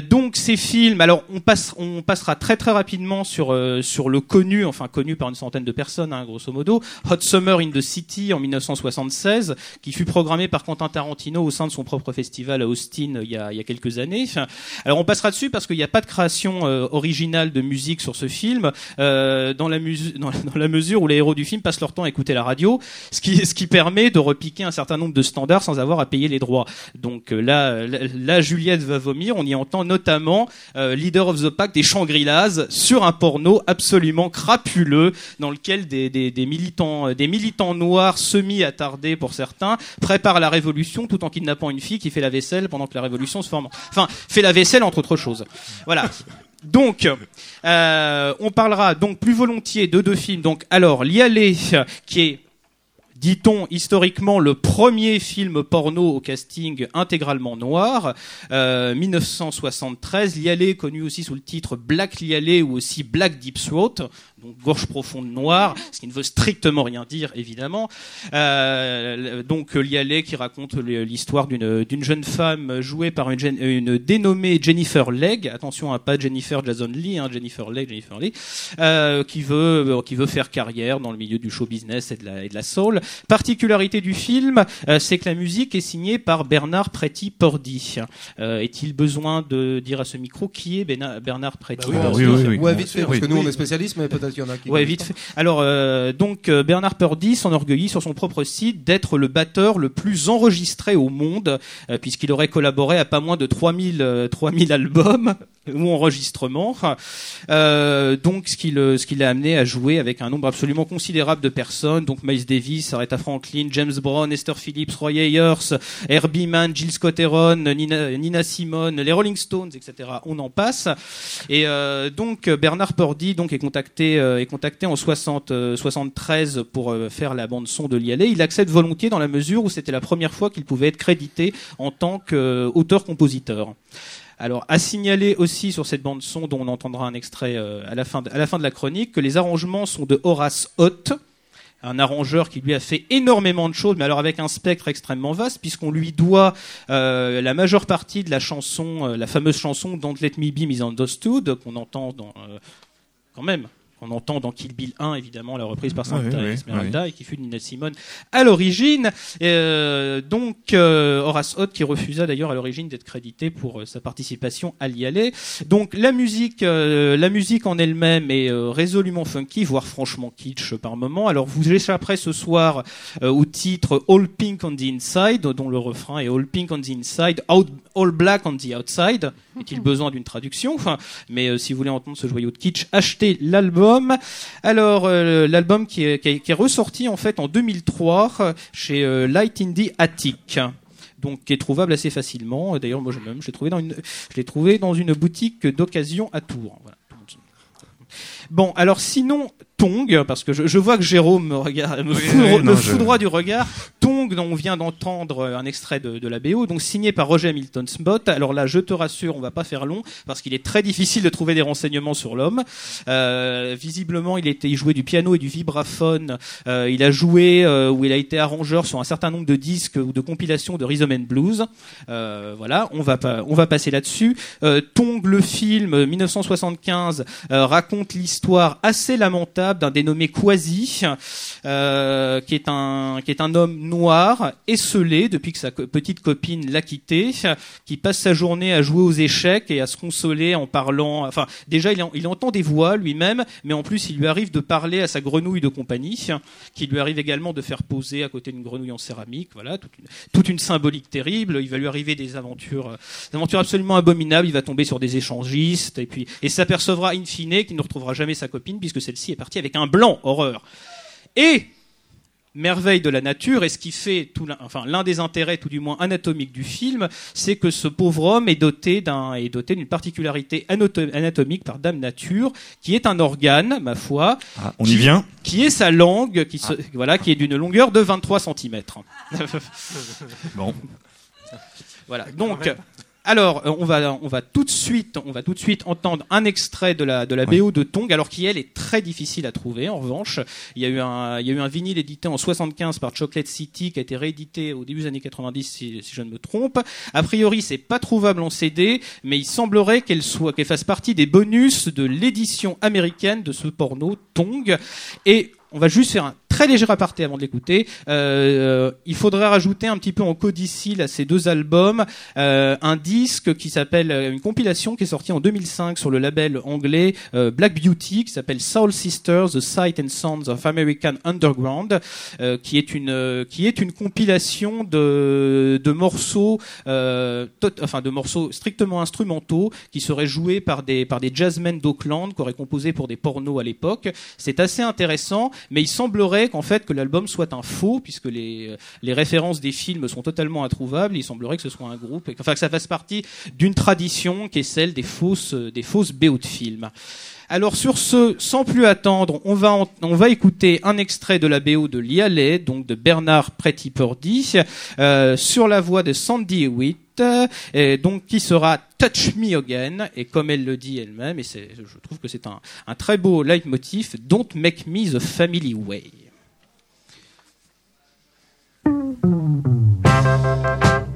donc ces films, alors on, passe, on passera très très rapidement sur, sur le connu, enfin connu par une centaine de personnes, hein, grosso modo, Hot Summer in the City en 1976, qui fut programmé par Quentin Tarantino au sein de son propre festival à Austin euh, il y a, quelques années. Alors on passera dessus parce qu'il n'y a pas de création euh, originale de musique sur ce film, euh, dans, la mesure où les héros du film passent leur temps à écouter la radio, ce qui, permet de repiquer un certain nombre de standards sans avoir à payer les droits. Donc là, Juliette va vomir, on y entend notamment Leader of the Pack des Shangri-Las sur un porno absolument crapuleux dans lequel des, militants, des militants noirs semi-attardés pour certains préparent la révolution tout en kidnappant une fille qui fait la vaisselle pendant que la révolution se forme. Enfin, fait la vaisselle entre autres choses. Voilà. Donc, euh, on parlera donc plus volontiers de deux films. Donc, alors, aller, qui est dit-on historiquement le premier film porno au casting intégralement noir, euh, 1973, Lialé connu aussi sous le titre Black Lialé ou aussi Black Deep Throat, donc gorge profonde noire, ce qui ne veut strictement rien dire évidemment. Euh, donc Lialé qui raconte l'histoire d'une d'une jeune femme jouée par une, une dénommée Jennifer Legg, attention à pas Jennifer Jason Lee, hein, Jennifer Legg, Jennifer Lee, euh, qui veut euh, qui veut faire carrière dans le milieu du show business et de la, et de la soul. Particularité du film, euh, c'est que la musique est signée par Bernard Pretty Pordy. Euh, Est-il besoin de dire à ce micro qui est Bena- Bernard Pretty oui, Pordy oui, oui, oui. Ouais, vite fait, parce que nous, on est spécialistes, mais peut-être qu'il y en a qui Ouais, connaissent vite pas. fait. Alors, euh, donc euh, Bernard Purdy s'enorgueillit sur son propre site d'être le batteur le plus enregistré au monde, euh, puisqu'il aurait collaboré à pas moins de 3000, euh, 3000 albums ou enregistrements. Donc, ce qui, le, ce qui l'a amené à jouer avec un nombre absolument considérable de personnes, donc Miles Davis, Aretha Franklin, James Brown, Esther Phillips, Roy Ayers, Herbie Mann, Jill Scott Heron, Nina, Nina Simone, les Rolling Stones, etc. On en passe. Et donc Bernard Pordy donc est contacté est contacté en 60 euh, 73 pour euh, faire la bande son de Lialé. Il accepte volontiers dans la mesure où c'était la première fois qu'il pouvait être crédité en tant qu'auteur-compositeur. Alors, à signaler aussi sur cette bande son, dont on entendra un extrait euh, à, la fin de, la chronique, que les arrangements sont de Horace Ott, un arrangeur qui lui a fait énormément de choses, mais alors avec un spectre extrêmement vaste, puisqu'on lui doit euh, la majeure partie de la chanson, euh, la fameuse chanson Don't Let Me Be Misunderstood, qu'on entend euh, quand même, qu'on entend dans Kill Bill 1, évidemment, la reprise par Santa oui, Esmeralda, et qui fut Nina Simone à l'origine. Euh, donc, euh, Horace Ott, qui refusa d'ailleurs à l'origine d'être crédité pour euh, sa participation à l'IALE. Donc, la musique, euh, la musique en elle-même est euh, résolument funky, voire franchement kitsch par moment. Alors, vous échapperez ce soir euh, au titre All Pink on the Inside, dont le refrain est All Pink on the Inside, out, All Black on the Outside. Est-il besoin d'une traduction? Enfin, Mais euh, si vous voulez entendre ce joyau de kitsch, achetez l'album. Alors, euh, l'album qui est, ressorti en fait en 2003 euh, chez euh, Light Indie Attic. Donc, qui est trouvable assez facilement. D'ailleurs, moi, je même, je l'ai trouvé dans une, je l'ai trouvé dans une boutique d'occasion à Tours. Bon, alors sinon, Tong, parce que je, je vois que Jérôme me, regarde, me, Oui, non, je- du regard. Tong, dont on vient d'entendre un extrait de, de la BO, donc signé par Roger Hamilton Spot. Alors là, je te rassure, on va pas faire long, parce qu'il est très difficile de trouver des renseignements sur l'homme. Euh, visiblement, il était, il jouait du piano et du vibraphone. Euh, il a joué euh, ou il a été arrangeur sur un certain nombre de disques ou de compilations de rhythm and blues. Euh, voilà, on va pas, on va passer là-dessus. Euh, Tong, le film euh, 1975, euh, raconte l'histoire assez lamentable d'un dénommé Quasi, euh, qui est un qui est un homme noir, esselé depuis que sa petite copine l'a quitté, qui passe sa journée à jouer aux échecs et à se consoler en parlant. Enfin, déjà il, il entend des voix lui-même, mais en plus il lui arrive de parler à sa grenouille de compagnie, qui lui arrive également de faire poser à côté d'une grenouille en céramique. Voilà, toute une, toute une symbolique terrible. Il va lui arriver des aventures, des aventures absolument abominables. Il va tomber sur des échangistes et puis et s'apercevra in fine qu'il ne retrouvera jamais sa copine puisque celle-ci est partie avec un blanc. Horreur. Et merveille de la nature et ce qui fait tout l'un- enfin l'un des intérêts tout du moins anatomiques du film c'est que ce pauvre homme est doté d'un est doté d'une particularité anato- anatomique par dame nature qui est un organe ma foi Ah, on qui- y vient qui est sa langue qui se, voilà qui est d'une longueur de 23 cm Bon. Voilà. Donc, alors, euh, on va, on va tout de suite, on va tout de suite entendre un extrait de la, de la BO de Tong, alors qui elle est très difficile à trouver. En revanche, il y a eu un, il y a eu un vinyle édité en 75 par Chocolate City qui a été réédité au début des années 90, si, si je ne me trompe. A priori, c'est pas trouvable en CD, mais il semblerait qu'elle soit, qu'elle fasse partie des bonus de l'édition américaine de ce porno Tong. Et on va juste faire un très léger aparté avant de l'écouter. Euh, il faudrait rajouter un petit peu en codicile à ces deux albums euh, un disque qui s'appelle euh, une compilation qui est sortie en 2005 sur le label anglais euh, Black Beauty qui s'appelle Soul Sisters: The Sight and Sounds of American Underground, euh, qui est une euh, qui est une compilation de de morceaux euh, tot- enfin de morceaux strictement instrumentaux qui seraient joués par des par des jazzmen d'Auckland qui auraient composé pour des pornos à l'époque. C'est assez intéressant, mais il semblerait qu'en fait que l'album soit un faux puisque les les références des films sont totalement introuvables. Il semblerait que ce soit un groupe, enfin que ça fasse partie d'une tradition qui est celle des fausses des fausses BO de films. Alors sur ce, sans plus attendre, on va, en- on va écouter un extrait de la BO de Lialet, donc de Bernard Pretty-Purdy, euh, sur la voix de Sandy Hewitt, et donc qui sera Touch Me Again, et comme elle le dit elle-même, et je trouve que c'est un, un très beau leitmotiv, Don't Make Me the Family Way. Make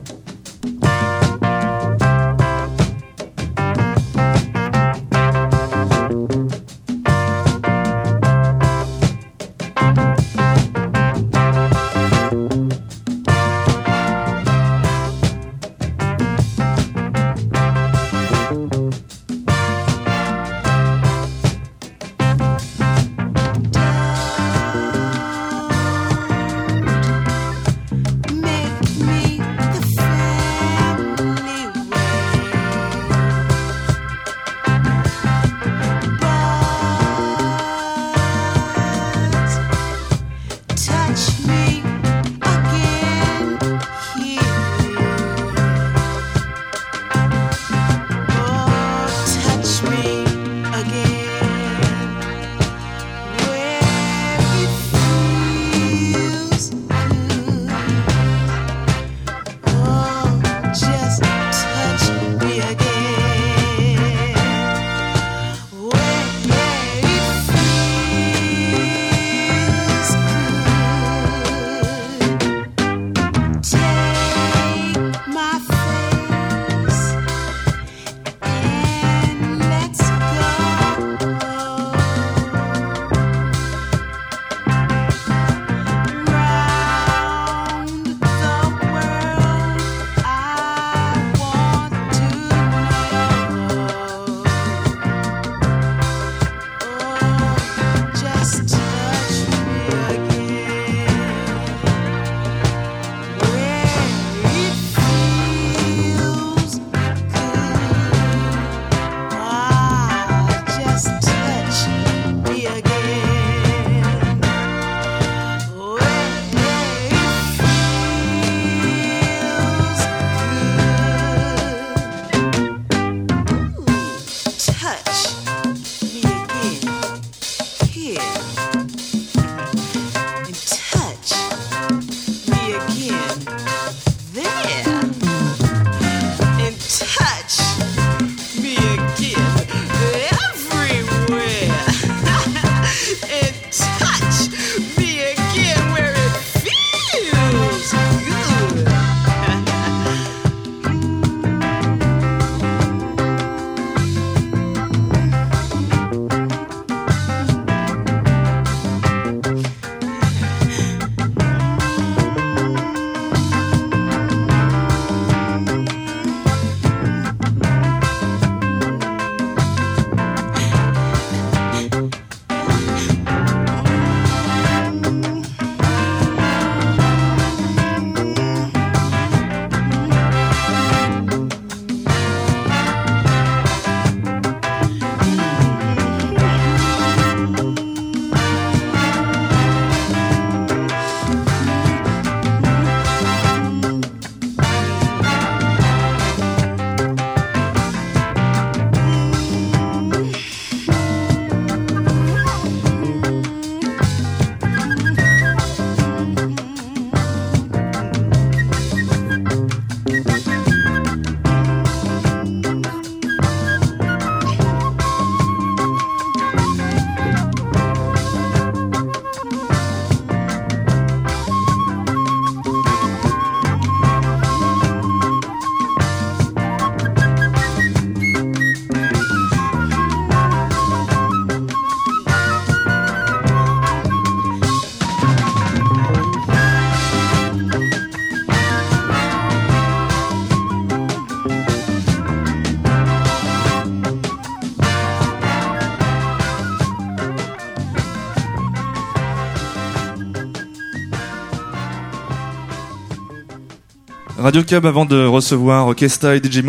Radio Cab, avant de recevoir Orchestra et DJ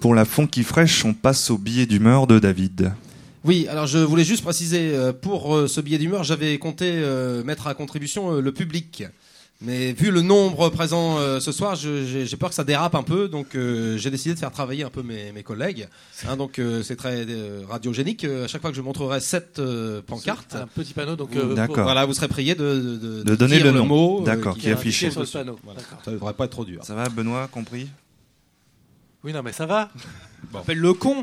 pour la Funky Fresh, on passe au billet d'humeur de David. Oui, alors je voulais juste préciser, euh, pour euh, ce billet d'humeur, j'avais compté euh, mettre à contribution le public. Mais vu le nombre présent euh, ce soir, j'ai peur que ça dérape un peu, donc euh, j'ai décidé de faire travailler un peu mes, mes collègues. Hein, donc euh, c'est très euh, radiogénique. À chaque fois que je montrerai sept euh, pancartes, Un petit panneau, donc. voilà, vous serez prié de, de, de- De donner dire le nom. mot, euh, D'accord, qui qui est affiché. sur le panneau. Voilà. Ça devrait pas être trop dur. Ça va, Benoît, compris? Oui, non, mais ça va. Appelle le con.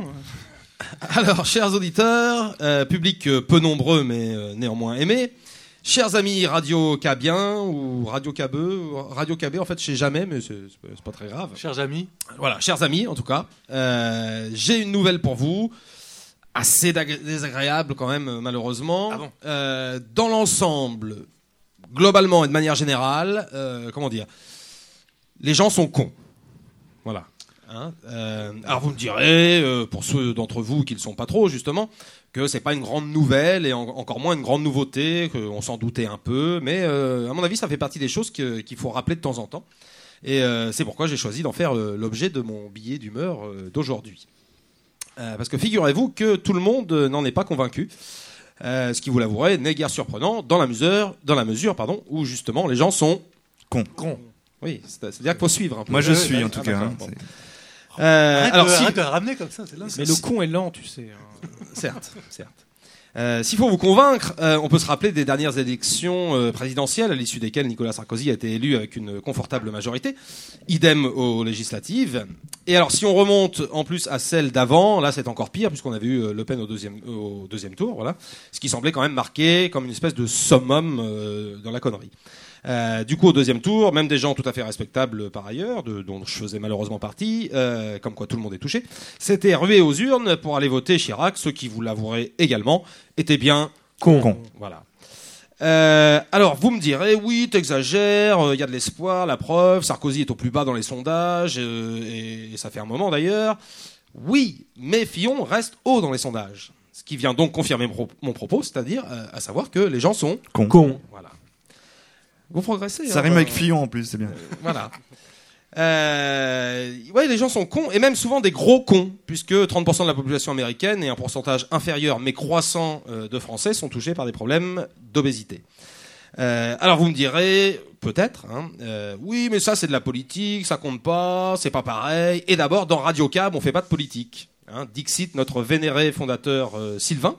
Alors, chers auditeurs, euh, public peu nombreux mais néanmoins aimé, chers amis radio cabiens ou radio cabeux, radio cabé en fait je sais jamais mais c'est pas- très grave. Chers amis. Voilà, chers amis en tout cas, euh, j'ai une nouvelle pour vous, assez désagréable quand même malheureusement. Ah bon Euh, dans l'ensemble, globalement et de manière générale, euh, comment dire, les gens sont cons. Voilà. Hein, alors vous me direz, pour ceux d'entre vous qui ne le sont pas trop justement, que c'est pas une grande nouvelle et en- encore moins une grande nouveauté, qu'on s'en doutait un peu, mais euh, à mon avis ça fait partie des choses qu'il faut rappeler de temps en temps. Et euh, c'est pourquoi j'ai choisi d'en faire euh, l'objet de mon billet d'humeur d'aujourd'hui. Parce que figurez-vous que tout le monde n'en est pas convaincu. Ce qui vous l'avouerait n'est guère surprenant dans la mesure, dans la mesure pardon, où justement les gens sont Con. Oui, c'est- c'est-à-dire qu'il faut suivre un peu. Moi, je suis, en tout ah, cas. Euh, alors, si- arrête de le ramener comme ça, c'est là. Mais le con est lent, tu sais. hein. certes, certes. Euh, S'il faut vous convaincre, euh, on peut se rappeler des dernières élections euh, présidentielles à l'issue desquelles Nicolas Sarkozy a été élu avec une confortable majorité. Idem aux législatives. Et alors, si on remonte en plus à celle d'avant, là c'est encore pire puisqu'on avait eu euh, Le Pen au deuxième, au deuxième tour, voilà. Ce qui semblait quand même marqué comme une espèce de summum euh, dans la connerie. Euh, du coup, au deuxième tour, même des gens tout à fait respectables par ailleurs, de, dont je faisais malheureusement partie, euh, comme quoi tout le monde est touché, s'étaient rués aux urnes pour aller voter Chirac, ce qui, vous l'avouerez également, était bien Con. Voilà. Euh, alors, vous me direz, oui, t'exagères, il y a de l'espoir, la preuve, Sarkozy est au plus bas dans les sondages, euh, et, et ça fait un moment d'ailleurs. Oui, mais Fillon reste haut dans les sondages. Ce qui vient donc confirmer mon, pro- mon propos, c'est-à-dire euh, à savoir que les gens sont Con. Voilà. Vous progressez. Ça hein, rime dans- avec Fillon en plus, c'est bien. voilà. Euh, ouais, les gens sont cons, et même souvent des gros cons, puisque 30% de la population américaine et un pourcentage inférieur mais croissant euh, de Français sont touchés par des problèmes d'obésité. Euh, alors vous me direz, peut-être, hein, euh, oui, mais ça c'est de la politique, ça compte pas, c'est pas pareil. Et d'abord, dans Radio Cab, on fait pas de politique. Hein. Dixit, notre vénéré fondateur euh, Sylvain,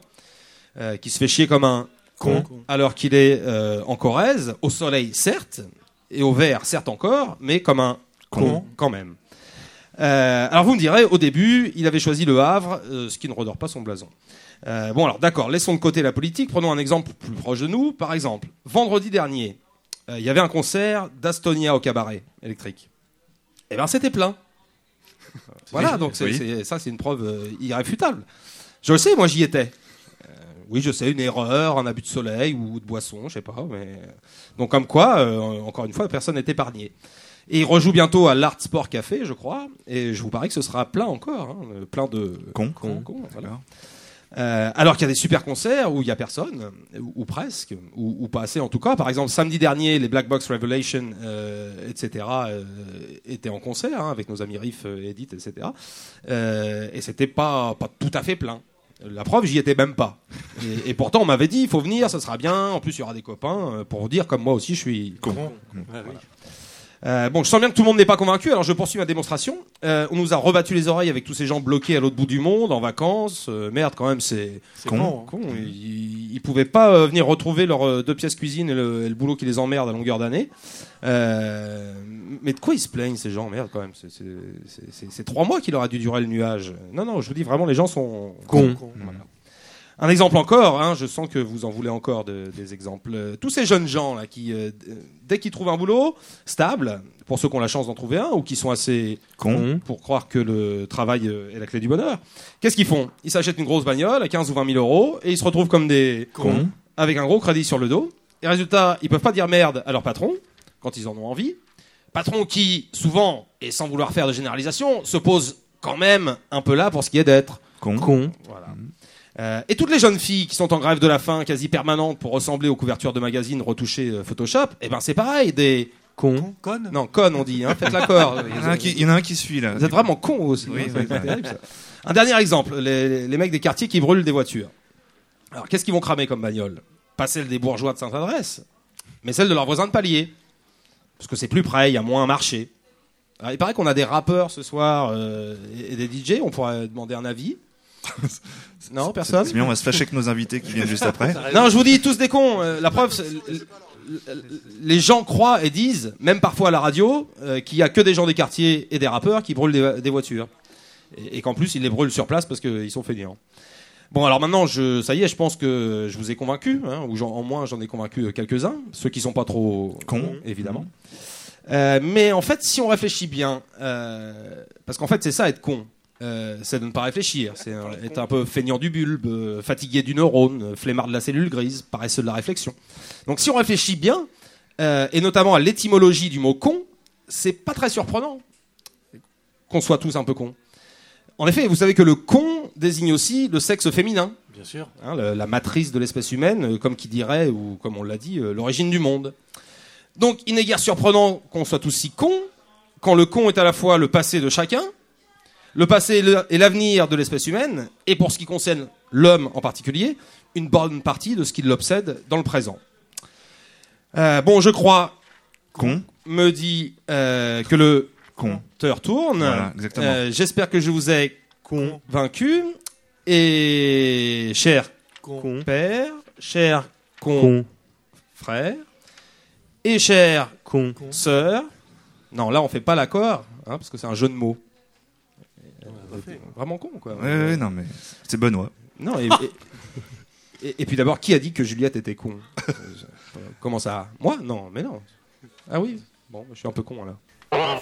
euh, qui se fait chier comme un con, alors qu'il est euh, en Corrèze, au soleil certes, et au vert certes encore, mais comme un con, quand même. Euh, alors vous me direz, au début, il avait choisi le Havre, euh, ce qui ne redore pas son blason. Euh, bon alors d'accord, laissons de côté la politique, prenons un exemple plus proche de nous. Par exemple, vendredi dernier, il y avait un concert d'Astonia au cabaret électrique. Eh ben c'était plein. voilà, donc Oui. ça c'est une preuve irréfutable. Je le sais, moi j'y étais. Oui, je sais, une erreur, un abus de soleil ou de boisson, je sais pas. Mais... Donc comme quoi, euh, encore une fois, personne n'est épargné. Et il rejoue bientôt à l'Art Sport Café, je crois. Et je vous parie que ce sera plein encore, hein, plein de Con. cons, voilà. Euh, alors qu'il y a des super concerts où il y a personne, ou, ou presque, ou, ou pas assez en tout cas. Par exemple, samedi dernier, les Black Box Revelation, euh, etc., euh, étaient en concert hein, avec nos amis Riff, Edith, etc. Et c'était pas, pas tout à fait plein. La preuve, j'y étais même pas. Et, et pourtant, on m'avait dit, il faut venir, ça sera bien. En plus, il y aura des copains euh, pour dire, comme moi aussi, je suis con. Euh, bon, je sens bien que tout le monde n'est pas convaincu, alors je poursuis ma démonstration. Euh, on nous a rebattu les oreilles avec tous ces gens bloqués à l'autre bout du monde, en vacances. Euh, merde, quand même, c'est Con. con. Ils, ils pouvaient pas euh, venir retrouver leurs euh, deux pièces cuisine et le, et le boulot qui les emmerde à longueur d'année. Euh, mais de quoi ils se plaignent ces gens? Merde, quand même. c'est- trois mois qu'il aura dû durer le nuage. Non, non, je vous dis vraiment, les gens sont cons. Voilà. Un exemple encore, hein, je sens que vous en voulez encore de- des exemples. Euh, Tous ces jeunes gens là qui, euh, dès qu'ils trouvent un boulot stable, pour ceux qui ont la chance d'en trouver un ou qui sont assez Con. pour croire que le travail euh, est la clé du bonheur, qu'est-ce qu'ils font? Ils s'achètent une grosse bagnole à 15 ou 20 000 euros et ils se retrouvent comme des Con. avec un gros crédit sur le dos. Et résultat, ils peuvent pas dire merde à leur patron quand ils en ont envie. Patron qui, souvent, et sans vouloir faire de généralisation, se pose quand même un peu là pour ce qui est d'être Con. voilà. Euh, et toutes les jeunes filles qui sont en grève de la faim quasi permanente pour ressembler aux couvertures de magazines retouchées euh, Photoshop, eh ben c'est pareil, des Con. Con Non, con, on dit. Hein. Faites l'accord. Il y, en a un qui, il y en a un qui suit là. Vous êtes vraiment con aussi. Oui, hein, oui, terrible, ça. Un dernier exemple, les, les mecs des quartiers qui brûlent des voitures. Alors, qu'est-ce qu'ils vont cramer comme bagnole? Pas celle des bourgeois de Sainte-Adresse, mais celle de leurs voisins de palier. Parce que c'est plus près, il y a moins un marché. Alors, il paraît qu'on a des rappeurs ce soir euh, et et des DJ, on pourrait demander un avis. Non, personne C'est bien, on va se fâcher avec nos invités qui viennent juste après. non, je vous dis, tous des cons. Euh, la preuve, c'est- les gens croient et disent, même parfois à la radio, euh, qu'il y a que des gens des quartiers et des rappeurs qui brûlent des, des voitures. Et, et qu'en plus, ils les brûlent sur place parce qu'ils sont fainéants. Bon, alors maintenant, je, ça y est, je pense que je vous ai convaincu, hein, ou en moins j'en ai convaincu quelques-uns, ceux qui sont pas trop cons, évidemment. Euh, mais en fait, si on réfléchit bien, euh, parce qu'en fait, c'est ça être con. Euh, c'est de ne pas réfléchir, c'est un- être un peu feignant du bulbe, euh, fatigué du neurone, euh, flemmard de la cellule grise, paresseux de la réflexion. Donc si on réfléchit bien, euh, et notamment à l'étymologie du mot con, c'est pas très surprenant qu'on soit tous un peu cons. En effet, vous savez que le con désigne aussi le sexe féminin. Bien sûr. Hein, le- la matrice de l'espèce humaine, comme qui dirait, ou comme on l'a dit, l'origine du monde. Donc, il n'est guère surprenant qu'on soit tous si cons, quand le con est à la fois le passé de chacun, le passé et l'avenir de l'espèce humaine, et pour ce qui concerne l'homme en particulier, une bonne partie de ce qui l'obsède dans le présent. Euh, bon, je crois, Con. me dit euh, que le compteur tourne. Voilà, exactement. Euh, J'espère que je vous ai convaincu. Et cher Con. père, cher con, frère, et cher con sœur. Non, là on fait pas l'accord, hein, parce que c'est un jeu de mots. Vraiment con, quoi. Ouais, ouais, non, mais c'est Benoît. Non, et, et- et- et puis d'abord, qui a dit que Juliette était con? Euh, Comment ça? Moi? Non, mais non. Ah oui? Bon, je suis un peu con là.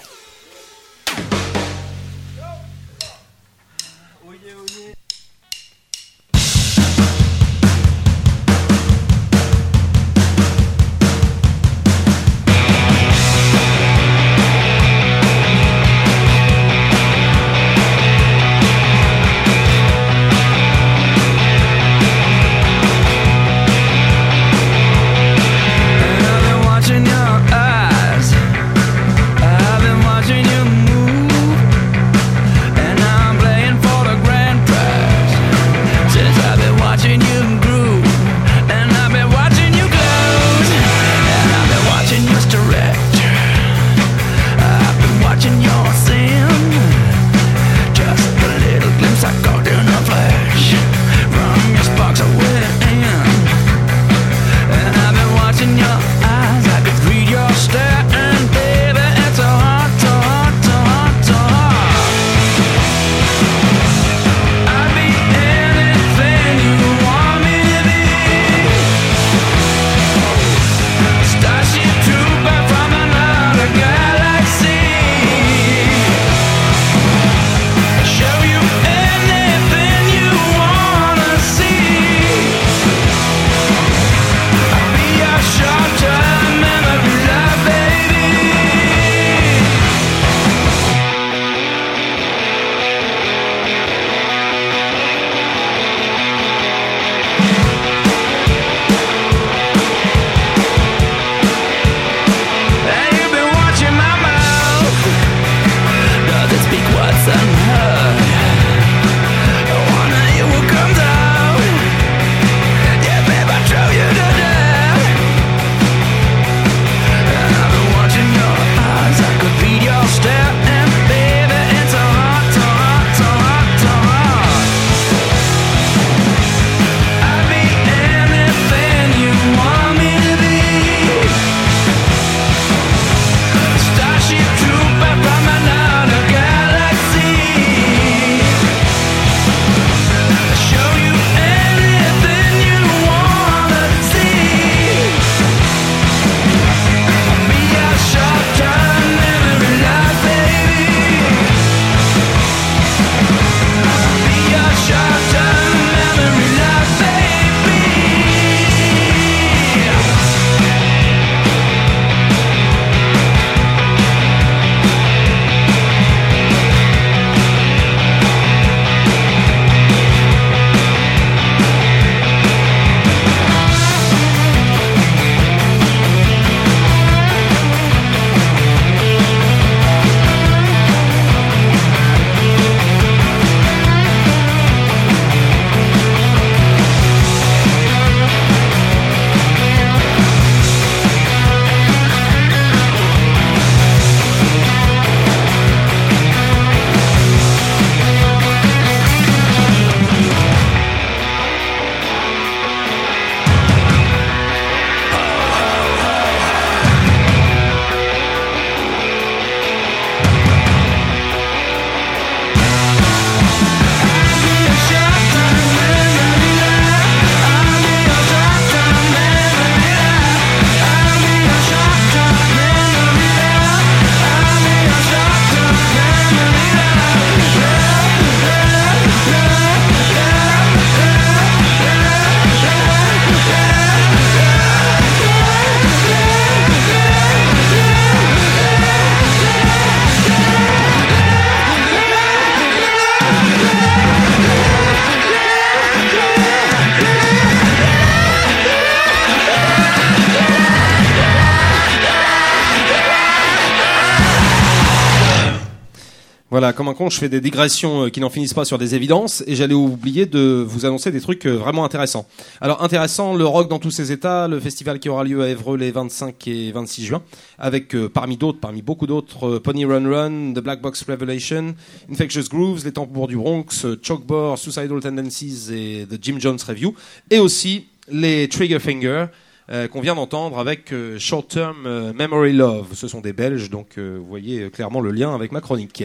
Je fais des digressions euh, qui n'en finissent pas sur des évidences et j'allais oublier de vous annoncer des trucs euh, vraiment intéressants. Alors intéressant, le rock dans tous ses états, le festival qui aura lieu à Évreux les 25 et 26 juin, avec euh, parmi d'autres, parmi beaucoup d'autres, Pony Run Run, The Black Box Revelation, Infectious Grooves, Les Tambours du Bronx, Chalkboard, Suicidal Tendencies et The Jim Jones Review, et aussi les Trigger Finger. Euh, qu'on vient d'entendre avec euh, Short Term euh, Memory Love. Ce sont des Belges, donc vous voyez clairement le lien avec ma chronique.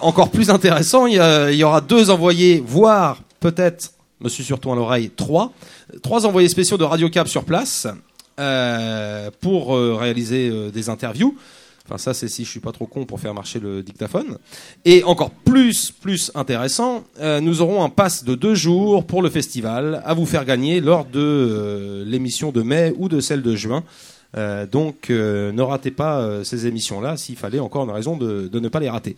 Encore plus intéressant, il y, aura deux envoyés, voire peut-être, suis surtout à l'oreille, trois, trois envoyés spéciaux de Radio Cap sur place pour réaliser des interviews. Enfin ça c'est si je suis pas trop con pour faire marcher le dictaphone. Et encore plus plus intéressant, euh, nous aurons un pass de deux jours pour le festival à vous faire gagner lors de euh, l'émission de mai ou de celle de juin. Euh, donc ne ratez pas ces émissions-là s'il fallait encore une raison de, de ne pas les rater.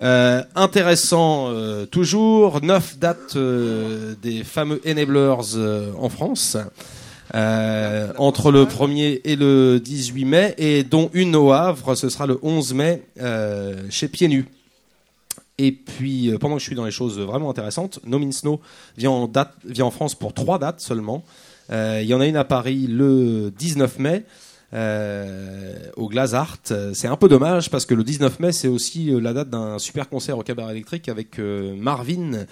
Intéressant toujours, neuf dates des fameux Enablers en France. Euh, entre le 1er et le 18 mai, et dont une au Havre, ce sera le 11 mai euh, chez Pieds Nus. Et puis, euh, pendant que je suis dans les choses vraiment intéressantes, No Means No vient en, date, vient en France pour trois dates seulement. Euh, Il y en a une à Paris le 19 mai. euh, au Glazart. C'est un peu dommage parce que le 19 mai, c'est aussi la date d'un super concert au cabaret électrique avec Marvin.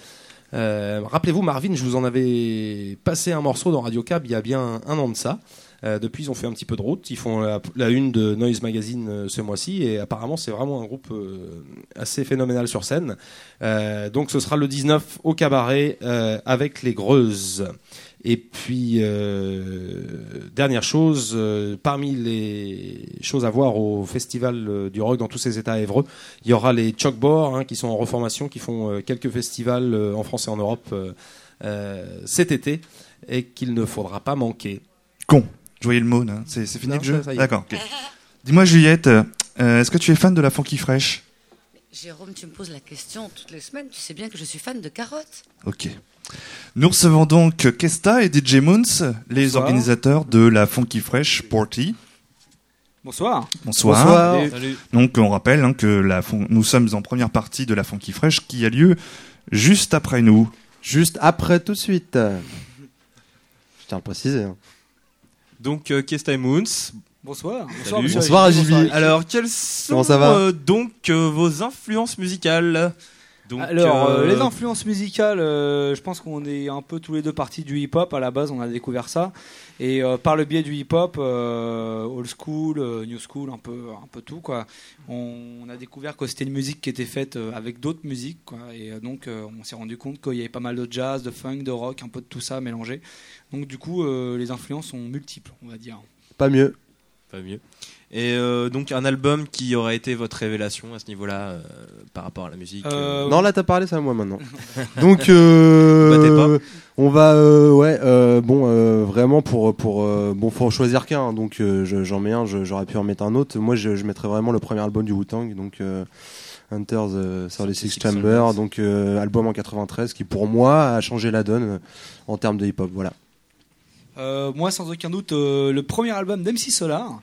Euh, Rappelez-vous, Marvin, je vous en avais passé un morceau dans Radio Cab il y a bien un an de ça. Euh, depuis, ils ont fait un petit peu de route. Ils font la, une de Noise Magazine euh, ce mois-ci et apparemment, c'est vraiment un groupe euh, assez phénoménal sur scène. Euh, donc, ce sera le 19 au cabaret avec les Greuses. Et puis, euh, dernière chose, euh, parmi les choses à voir au festival euh, du rock dans tous ses états Évreux, il y aura les Chalkboard hein, qui sont en reformation, qui font euh, quelques festivals euh, en France et en Europe cet été et qu'il ne faudra pas manquer. Con. Je voyais le mot. C'est fini Non, le jeu. D'accord. ok. Dis-moi, Juliette, euh, est-ce que tu es fan de la Funky Fresh Jérôme, tu me poses la question toutes les semaines. Tu sais bien que je suis fan de carottes. Ok. Nous recevons donc Kesta et DJ Moons, les Bonsoir. organisateurs de la Funky Fresh Party. Bonsoir. Bonsoir. Bonsoir. Donc on rappelle hein, que la fon- nous sommes en première partie de la Funky Fresh qui a lieu juste après nous. Juste après, tout de suite. Je tiens à le préciser. hein. Donc, euh, Kesta et Moons. Bonsoir. Bonsoir, Agili. bonsoir, Alors, quelles sont Comment ça va euh, donc euh, vos influences musicales? Donc, Alors, euh, euh, les influences musicales, euh, je pense qu'on est un peu tous les deux partis du hip-hop. À la base, on a découvert ça. Et euh, par le biais du hip-hop, euh, old school, euh, new school, un peu, un peu tout, quoi. On, on a découvert que c'était une musique qui était faite euh, avec d'autres musiques, quoi. Et euh, donc, euh, on s'est rendu compte qu'il y avait pas mal de jazz, de funk, de rock, un peu de tout ça mélangé. Donc, du coup, euh, les influences sont multiples, on va dire. Pas mieux. Pas mieux. Et euh, donc, un album qui aurait été votre révélation à ce niveau-là euh, par rapport à la musique Euh, Non, là, t'as parlé, c'est à moi maintenant. Donc, euh, pas. on va, euh, ouais, euh, bon, euh, vraiment pour, pour, euh, bon, faut en choisir qu'un. hein. donc, euh, je- j'en mets un. J'aurais pu en mettre un autre. Moi, je, je mettrais vraiment le premier album du Wu-Tang, donc euh, Hunters euh, sur les Six Six Chamber, Chambers. donc euh, album en 93, qui pour moi a changé la donne euh, en termes de hip-hop. Voilà. Euh, moi, sans aucun doute, euh, le premier album d'MC Solar,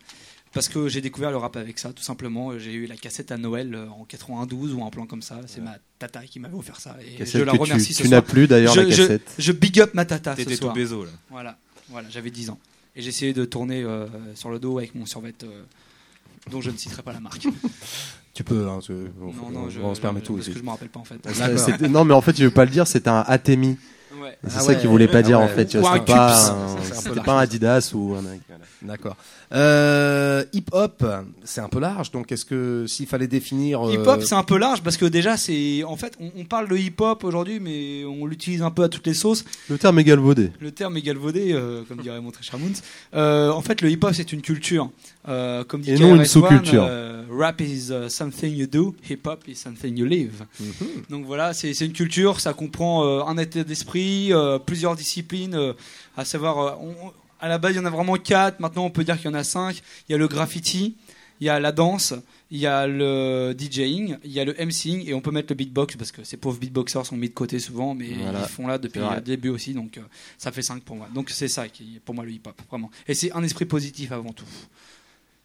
parce que j'ai découvert le rap avec ça, tout simplement. J'ai eu la cassette à Noël euh, en 92 ou un plan comme ça. C'est ma tata qui m'avait offert ça. Et Cassette je la tu- remercie ce tu soir. n'as plus, d'ailleurs, la je- cassette. Je, big up ma tata ce T'étais tout soir. bézo, là. Voilà, voilà j'avais 10 ans. Et j'ai essayé de tourner euh, sur le dos avec mon survêt, euh, dont je ne citerai pas la marque. Tu peux, hein, tu- on, non, non, je, on se permet tout parce aussi. que je me rappelle pas en fait. Non, mais en fait, je veux pas le dire, c'était un Atemi. Ouais. C'est Ah ça ouais. qu'il voulait pas Ah dire ouais. en fait. tu C'était pas, un- c'est Adidas ou un. voilà. D'accord. Euh, hip hop, c'est un peu large. Donc, est-ce que s'il fallait définir euh, Hip hop, c'est un peu large parce que déjà, c'est en fait, on, on parle de hip hop aujourd'hui, mais on l'utilise un peu à toutes les sauces. Le terme est galvaudé. Le terme est galvaudé, euh, comme dirait mon très cher. Euh, en fait, le hip hop, c'est une culture. Euh, comme dit Et non une sous-culture. euh, rap is uh, something you do, hip hop is something you live. Mhm. Donc voilà, c'est c'est une culture, ça comprend euh, un état d'esprit, euh, plusieurs disciplines, euh, à savoir, euh, on- à la base, il y en a vraiment quatre, maintenant on peut dire qu'il y en a cinq. Il y a le graffiti, il y a la danse, il y a le DJing, il y a le MCing, et on peut mettre le beatbox, parce que ces pauvres beatboxers sont mis de côté souvent, mais Voilà. ils font là depuis le début aussi, donc euh, ça fait cinq pour moi. Donc c'est ça qui est pour moi le hip-hop, vraiment. Et c'est un esprit positif avant tout.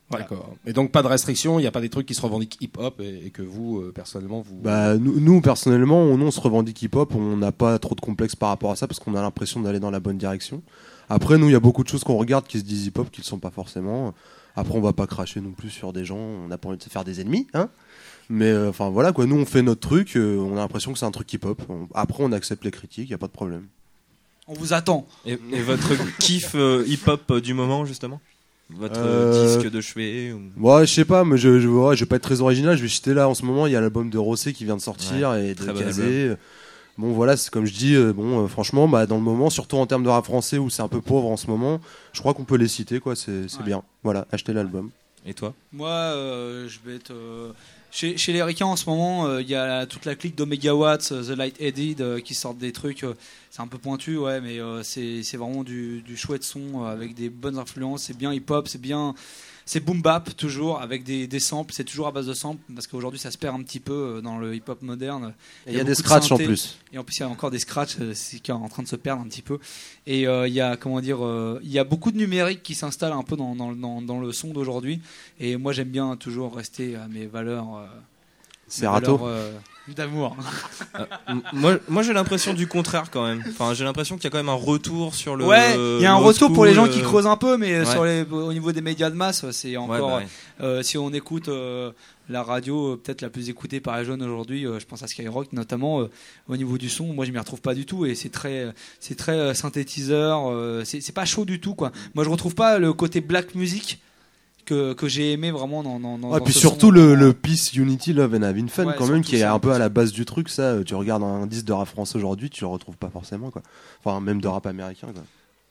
Voilà. D'accord. Et donc pas de restriction, il n'y a pas des trucs qui se revendiquent hip-hop et, et que vous, euh, personnellement, vous... Bah, nous, nous, personnellement, on, on se revendique hip-hop, on n'a pas trop de complexe par rapport à ça parce qu'on a l'impression d'aller dans la bonne direction. Après, nous, il y a beaucoup de choses qu'on regarde qui se disent hip-hop qui ne le sont pas forcément. Après, on va pas cracher non plus sur des gens, on n'a pas envie de se faire des ennemis, hein. Mais euh, enfin voilà quoi, nous on fait notre truc, euh, on a l'impression que c'est un truc hip-hop. On- Après, on accepte les critiques, il y a pas de problème. On vous attend. Et, et votre kiff euh, hip-hop euh, du moment, justement? Votre euh, disque de chevet ou... Ouais, je sais pas, mais je, je, ouais, je vais pas être très original. Je vais citer là en ce moment, il y a l'album de Rossé qui vient de sortir Ouais, et de très bon voilà, c'est comme je dis, euh, bon euh, franchement, bah, dans le moment, surtout en termes de rap français où c'est un peu pauvre en ce moment, je crois qu'on peut les citer quoi. C'est c'est Ouais. bien. Voilà, achetez l'album. Et toi? Moi, euh, je vais être. euh, chez, chez les Ricains en ce moment, euh, il y a toute la clique d'Omega Watts, The Light Headed, euh, qui sortent des trucs. euh, c'est un peu pointu, ouais, mais euh, c'est vraiment du, du chouette son euh, avec des bonnes influences. C'est bien hip-hop, c'est bien. C'est boom bap toujours avec des, des samples. C'est toujours à base de samples parce qu'aujourd'hui ça se perd un petit peu euh, dans le hip-hop moderne. Et il y a des de scratchs en plus. Et en plus, il y a encore des scratchs, euh, qui est en train de se perdre un petit peu. Et euh, il y a, comment dire, euh, il y a beaucoup de numérique qui s'installe un peu dans, dans, dans, dans le son d'aujourd'hui. Et moi, j'aime bien toujours rester à mes valeurs. euh, C'est euh, d'amour. Euh, moi, moi j'ai l'impression du contraire quand même. Enfin, j'ai l'impression qu'il y a quand même un retour sur le. ouais, il y a un retour pour les gens qui euh, creusent un peu, mais ouais. sur les, au niveau des médias de masse, c'est encore. bah ouais. euh, si on écoute euh, la radio, euh, peut-être la plus écoutée par les jeunes aujourd'hui, euh, je pense à Skyrock notamment, euh, au niveau du son, moi je m'y retrouve pas du tout et c'est très, c'est très euh, synthétiseur, euh, c'est c'est pas chaud du tout quoi. Moi je retrouve pas le côté black music que, que j'ai aimé vraiment dans. dans, dans Ouais, puis ce surtout son. le, le Peace, Unity, Love and Having Fun, Ouais, quand même, qui est un peu à la base du truc. Ça, euh, tu regardes un disque de rap français aujourd'hui, tu le retrouves pas forcément, quoi. Enfin, même de rap américain, quoi.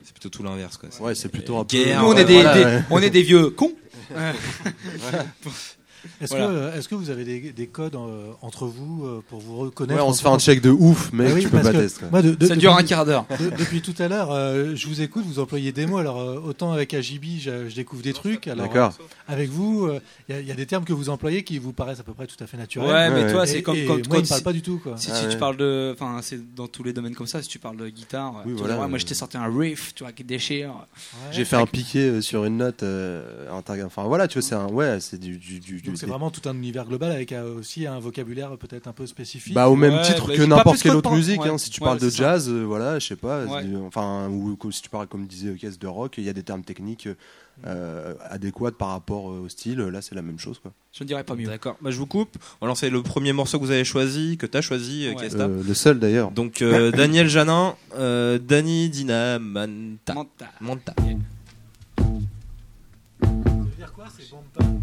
C'est plutôt tout l'inverse quoi. Ouais, c'est plutôt un peu. Guerre, Nous on est des, voilà, des- ouais. on est des vieux cons. Est-ce Voilà. que, est-ce que vous avez des, des codes euh, entre vous euh, pour vous reconnaître Ouais, on se fait un check de ouf, mec, Ah oui, tu peux pas tester. quoi. moi, de- de- Ça dure un quart d'heure. de- depuis tout à l'heure, euh, je vous écoute, vous employez des mots. Alors euh, autant avec AJB, je, je découvre des trucs. Alors euh, avec vous, euh, il y, a- il y a des termes que vous employez qui vous paraissent à peu près tout à fait naturels. Ouais, mais Ouais, toi c'est comme quand, moi, quand il me parle pas du tout. Quoi. Si, Ah si tu parles de. Enfin, c'est dans tous les domaines comme ça. Si tu parles de guitare, Oui, voilà. vois, moi je t'ai sorti un riff, tu vois, qui déchire. Ouais. J'ai fait un piqué sur une note. Enfin, voilà, tu vois, c'est un. Ouais, c'est du. Donc c'est vraiment tout un univers global avec euh, aussi un vocabulaire peut-être un peu spécifique. Bah, au même Ouais, titre bah, que n'importe quelle que autre musique. ouais. hein. Si tu Ouais, parles de jazz, euh, voilà, je sais pas. Enfin, ou si tu parles, comme disait Caisse de rock, il y a des termes techniques euh, adéquats par rapport euh, au style. Là, c'est la même chose, quoi. Je ne dirais pas mieux. D'accord. Bah je vous coupe. Alors c'est le premier morceau que vous avez choisi, que t'as choisi, Ouais. Kesta. Euh, le seul d'ailleurs. Donc euh, Daniel Janin, euh, Dani Dina Manta. Manta. Manta. Ça veut dire quoi C'est bomba.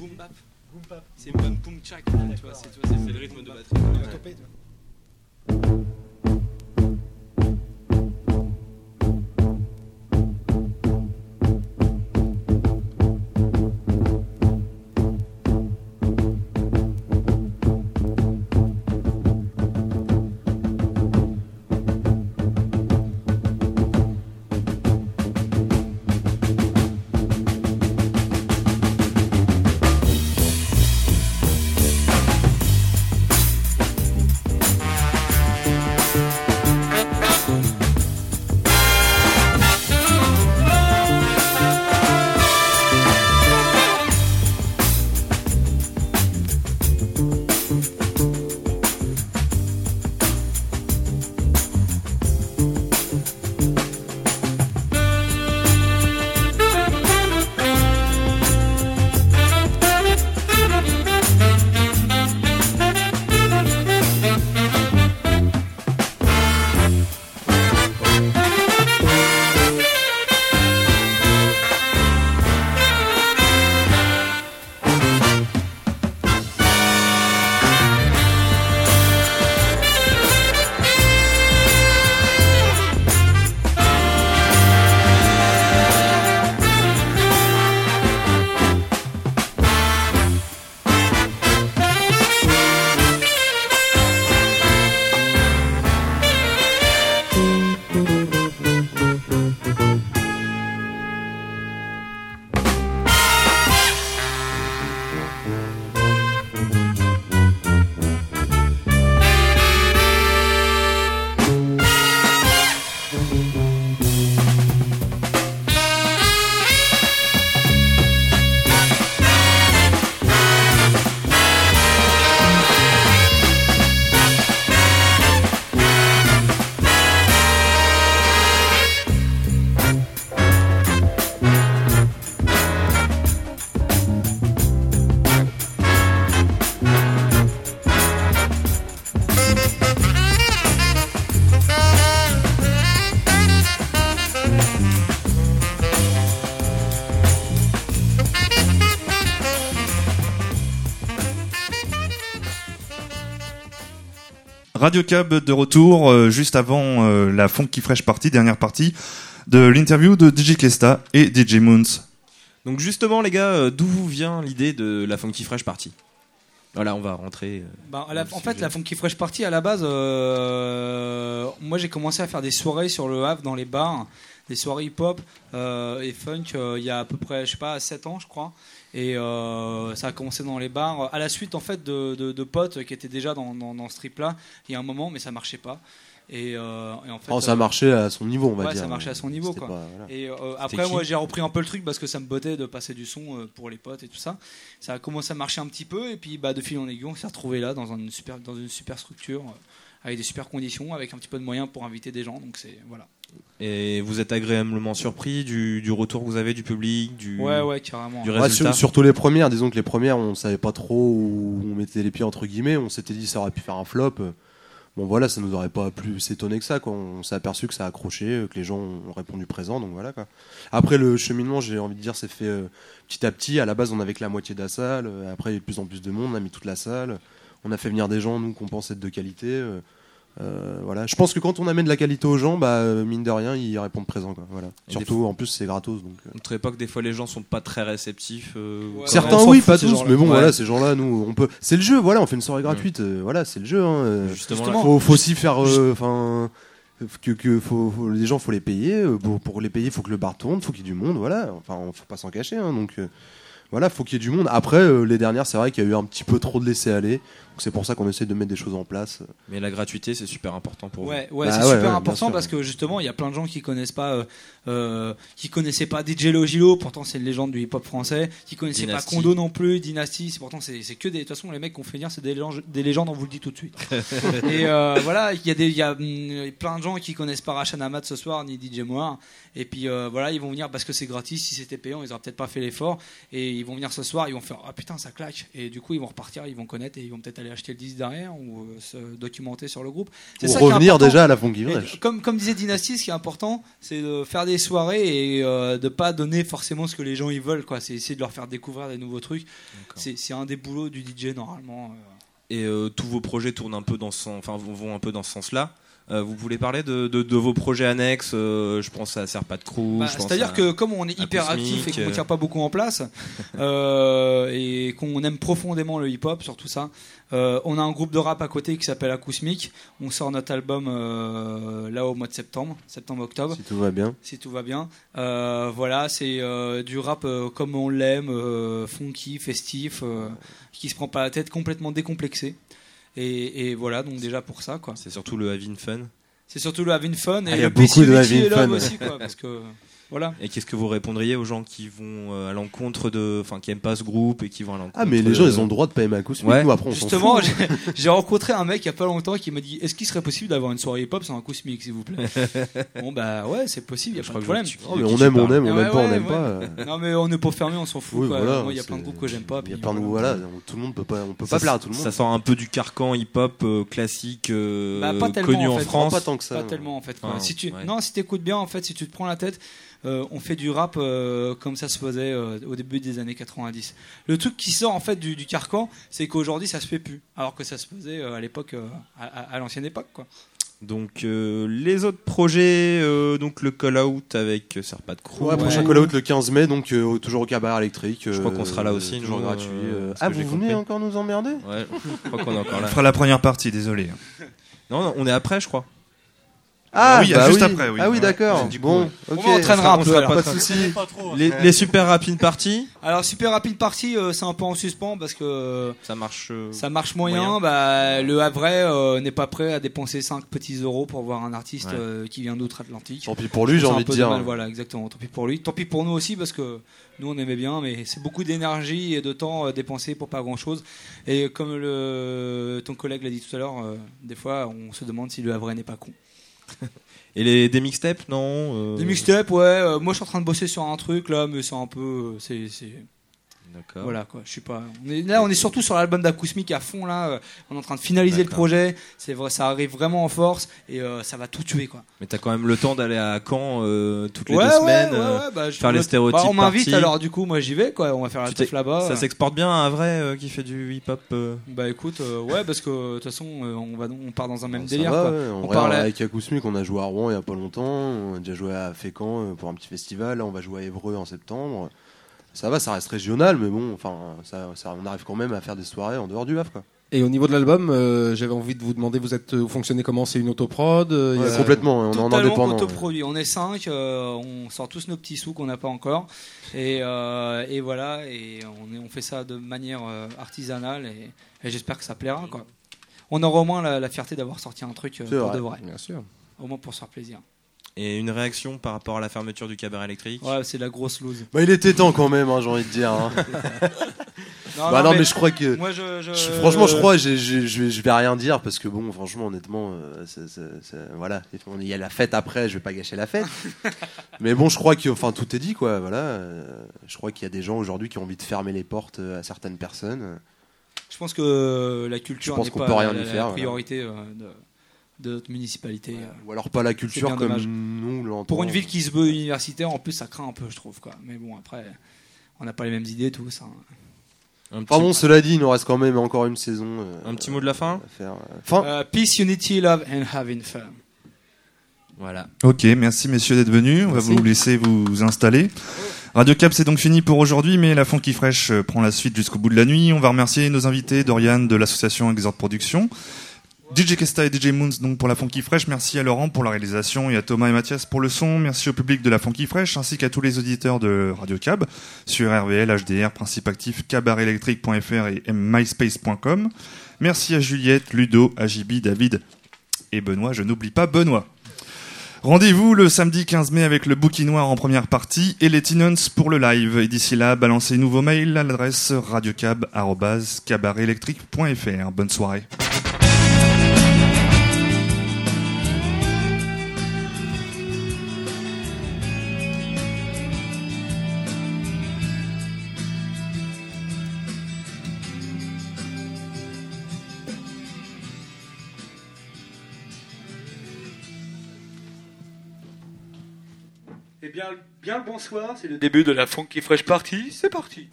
Boom bap. Boom bap. C'est boom boom chak. Tu vois, c'est le rythme de batterie. Radio Cab de retour euh, juste avant euh, la Funky Fresh Party, dernière partie de l'interview de DJ Kesta et DJ Moons. Donc justement les gars, euh, d'où vous vient l'idée de la Funky Fresh Party? Voilà, on va rentrer. Bah, la- en fait, la Funky Fresh Party, à la base, euh, moi j'ai commencé à faire des soirées sur le Havre dans les bars, des soirées hip-hop euh, et funk euh, il y a à peu près, je sais pas, 7 ans, je crois. Et euh, ça a commencé dans les bars, à la suite en fait de, de- de potes qui étaient déjà dans, dans, dans ce trip-là, il y a un moment, mais ça marchait pas. Et, euh, et en fait, Oh, ça euh, marchait à son niveau, on va ouais, dire. ça marchait à son niveau C'était quoi. pas- voilà. Et euh, après moi j'ai repris un peu le truc parce que ça me bottait de passer du son pour les potes et tout ça. Ça a commencé à marcher un petit peu et puis bah de fil en aiguille on s'est retrouvé là dans une super dans une super structure avec des super conditions avec un petit peu de moyens pour inviter des gens donc c'est voilà. Et vous êtes agréablement surpris du, du retour que vous avez du public, du, Ouais, ouais, carrément. du Ouais, résultat sur- surtout les premières, disons que les premières, on savait pas trop où on mettait les pieds entre guillemets. On s'était dit ça aurait pu faire un flop. Bon voilà, ça nous aurait pas plus étonné que ça. Quoi. On s'est aperçu que ça a accroché, que les gens ont répondu présent. Donc voilà. Quoi. Après le cheminement, j'ai envie de dire, s'est fait euh, petit à petit. À la base, on avait que la moitié de la salle. Euh, Après, il y a eu de plus en plus de monde. On a mis toute la salle. On a fait venir des gens nous qu'on pense être de qualité. Euh, euh, voilà. Je pense que quand on amène de la qualité aux gens, bah euh, mine de rien, ils répondent présent. Quoi. Voilà. Et Surtout fois- en plus, c'est gratos. Donc. euh. On ne trouvait pas que des fois les gens sont pas très réceptifs. euh, Certains oui, pas tous, mais bon Ouais. voilà, ces gens-là, nous, on peut. C'est le jeu, voilà, on fait une soirée gratuite, euh, voilà, c'est le jeu. Hein, euh, Justement, faut, faut aussi faire, euh, enfin, que, que faut, faut- les gens, faut les payer. Pour, pour les payer, faut que le bar tourne, faut qu'il y ait du monde, voilà. Enfin, on faut pas s'en cacher, hein, donc. euh, voilà, faut qu'il y ait du monde. Après, euh, les dernières, c'est vrai qu'il y a eu un petit peu trop de laisser aller. Donc c'est pour ça qu'on essaie de mettre des choses en place. Mais la gratuité, c'est super important pour Ouais, vous. ouais, Bah c'est ouais, super ouais, important parce que justement, il y a plein de gens qui connaissent pas, euh, euh, qui connaissaient pas DJ Logilo, pourtant c'est une légende du hip-hop français, qui connaissaient Dynasty. pas Kondo non plus, Dynasty, pourtant c'est c'est que des, de toute façon les mecs qu'on fait venir, c'est des légendes, des légendes, on vous le dit tout de suite. et euh, voilà, il y a des, il y a hum, plein de gens qui connaissent pas Rachan Ahmad ce soir ni DJ Moir, et puis euh, voilà, ils vont venir parce que c'est gratis. Si c'était payant, ils auraient peut-être pas fait l'effort, et ils vont venir ce soir, ils vont faire ah putain ça claque, et du coup ils vont repartir, ils vont connaître et ils vont peut-être aller acheter le disque derrière ou euh, se documenter sur le groupe. C'est qui est revenir déjà à la Fresh. Comme, comme disait Dynasty, ce qui est important, c'est de faire des soirées et euh, de pas donner forcément ce que les gens ils veulent. quoi. C'est essayer de leur faire découvrir des nouveaux trucs. C'est c'est un des boulots du DJ normalement. euh. Et euh, tous vos projets tournent un peu dans ce enfin vont vont un peu dans ce sens-là. Euh, vous voulez parler de, de, de vos projets annexes euh, Je pense à Crew. Bah, je pense C'est-à-dire à- que comme on est hyper actif et qu'on euh, tient pas beaucoup en place euh, et qu'on aime profondément le hip-hop, surtout ça, euh, on a un groupe de rap à côté qui s'appelle Acousmic. On sort notre album euh, là au mois de septembre, septembre-octobre. Si tout va bien. Si tout va bien. Euh, voilà, c'est euh, du rap euh, comme on l'aime, euh, funky, festif, euh, qui se prend pas la tête, complètement décomplexé. Et, et voilà, donc déjà pour ça, quoi. C'est surtout le Having Fun. C'est surtout le Having Fun et Ah, il y a le beaucoup de Having Fun. aussi, quoi, parce que voilà. Et qu'est-ce que vous répondriez aux gens qui vont euh, à l'encontre de, enfin qui aiment pas ce groupe et qui vont à l'encontre Ah, mais les gens, de- ils ont le droit de pas aimer Acousmic. Ouais. Nous, après, on Justement, j'ai- rencontré un mec il y a pas longtemps qui m'a dit Est-ce qu'il serait possible d'avoir une soirée hip-hop sans un Acousmic, s'il vous plaît? Bon, bah ouais, c'est possible, il y a Je pas de crois que problème. Oh, mais on aime, on aime, on Ouais, aime pas, on aime pas. euh. Non, mais on n'est pas fermé, on s'en fout. Oui, quoi. voilà, Moi, il y a plein de groupes que j'aime pas. Il y a plein de voilà. voilà, tout le monde peut pas, on peut pas plaire à tout le monde. Ça sort un peu du carcan hip-hop euh, classique Bah, connu en. France. Pas tant que ça. Pas tellement en fait. Enfin, si tu. Non, si t'écoutes bien, en fait, si tu te prends la tête, on fait du rap euh, comme ça se faisait euh, au début des années 90. Le truc qui sort en fait du, du carcan, c'est qu'aujourd'hui ça se fait plus, alors que ça se faisait euh, à l'époque, euh, à, à- à l'ancienne époque, quoi. Donc euh, les autres projets, euh, donc le call out avec euh, Serpat Crew. Ouais, prochain call out le 15 mai, donc euh, toujours au cabaret électrique. Je crois euh, qu'on sera là aussi, toujours gratuit. euh, euh. Ah, vous venez compris. encore nous emmerder? Ouais, je crois qu'on est encore On là. fera la première partie, désolé. Non, non, on est après, je crois. Ah, oui, bah juste oui. après, oui. Ah oui, d'accord. Bon. On entraînera un On peu, pas Pas de soucis. Les, les super rapid parties, Alors super rapide partie, euh, c'est un peu en suspens parce que euh, ça marche. euh, ça marche moyen. moyen. Bah, le Havrais euh, n'est pas prêt à dépenser 5 petits euros pour voir un artiste Ouais. euh, qui vient d'outre-Atlantique. Tant pis pour lui, j'ai envie de dire. voilà, exactement. Tant pis pour lui. Tant pis pour nous aussi parce que nous on aimait bien, mais c'est beaucoup d'énergie et de temps euh, dépensé pour pas grand chose. Et comme le, ton collègue l'a dit tout à l'heure, euh, des fois on se demande si le Havrais n'est pas con. Et les des mixtapes, non euh, Des mixtapes, ouais. euh, moi je suis en train de bosser sur un truc là, mais c'est un peu. euh, c'est. Voilà quoi, je suis pas. On est, là, on est surtout sur l'album d'Acousmic à fond là. euh, On est en train de finaliser le projet. C'est vrai, ça arrive vraiment en force et euh, ça va tout tuer quoi. Mais t'as quand même le temps d'aller à Caen euh, toutes les Ouais, deux ouais, semaines, ouais, euh, ouais, bah, je faire les stéréotypes. Bah, on m'invite parties. alors du coup, moi j'y vais quoi. On va faire la teuf là-bas. Ça s'exporte bien un vrai euh, qui fait du hip-hop. euh. Bah écoute, euh, ouais, parce que de toute façon, euh, on va, on part dans un même Ça délire. va, quoi. On vrai, parlait- avec Acousmic, on a joué à Rouen il y a pas longtemps. On a déjà joué à Fécamp pour un petit festival. Là, on va jouer à Évreux en septembre. Ça va, ça reste régional, mais bon, enfin, ça, ça- on arrive quand même à faire des soirées en dehors du Havre, quoi. Et au niveau de l'album, euh, j'avais envie de vous demander, vous êtes, vous fonctionnez comment? C'est une autoprod euh, y a- complètement, on est en Totalement indépendant. autoproduit. On est cinq, euh, on sort tous nos petits sous qu'on n'a pas encore, et, euh, et voilà, et on, est- on fait ça de manière euh, artisanale, et, et j'espère que ça plaira. Quoi. On aura au moins la, la fierté d'avoir sorti un truc euh, pour vrai, de vrai. Bien sûr. Au moins pour se faire plaisir. Et une réaction par rapport à la fermeture du cabaret électrique Ouais, c'est la grosse loose. Bah, il était temps quand même, hein, j'ai envie de dire. hein. Non, bah non, mais mais, je crois que. moi, je- je- je- franchement, je crois, j'ai- j'ai- je vais, je vais rien dire parce que bon, franchement, honnêtement, euh, voilà, il y a la fête après, je vais pas gâcher la fête. mais bon, je crois que, enfin, tout est dit, quoi. Voilà, euh, je crois qu'il y a des gens aujourd'hui qui ont envie de fermer les portes euh, à certaines personnes. Je pense que la Je culture pense n'est qu'on pas peut rien la, faire, voilà. priorité euh, de, de notre municipalité. Ou alors pas la culture comme dommage. nous l'entendons. Pour une ville qui se veut universitaire, en plus, ça craint un peu, je trouve. Quoi. Mais bon, après, on n'a pas les mêmes idées tous. hein. Un Enfin bon, cela dit, il nous reste quand même encore une saison. euh, Un petit mot de la fin faire. euh. Fin. Euh, peace, unity, love and having fun. Voilà. Ok, merci messieurs d'être venus. On va vous laisser vous installer. Radio Cap, c'est donc fini pour aujourd'hui, mais la Funky Fresh euh, prend la suite jusqu'au bout de la nuit. On va remercier nos invités, Dorian de l'association Exhort Production, DJ Kesta et DJ Moons donc pour la Funky Fresh. Merci à Laurent pour la réalisation et à Thomas et Mathias pour le son. Merci au public de la Funky Fresh ainsi qu'à tous les auditeurs de Radio Cab sur RVL, HDR, Principe Actif, cabarelectrique.fr et myspace.com. Merci à Juliette, Ludo, Ajibi, David et Benoît. Je n'oublie pas Benoît. Rendez-vous le samedi 15 mai avec le Bouquin Noir en première partie et les Tenants pour le live. Et d'ici là, balancez nouveaux mails à l'adresse radiocab.cabarelectrique.fr. Bonne soirée. Bien, le bonsoir, c'est le début de la Funky Fresh Party. C'est parti.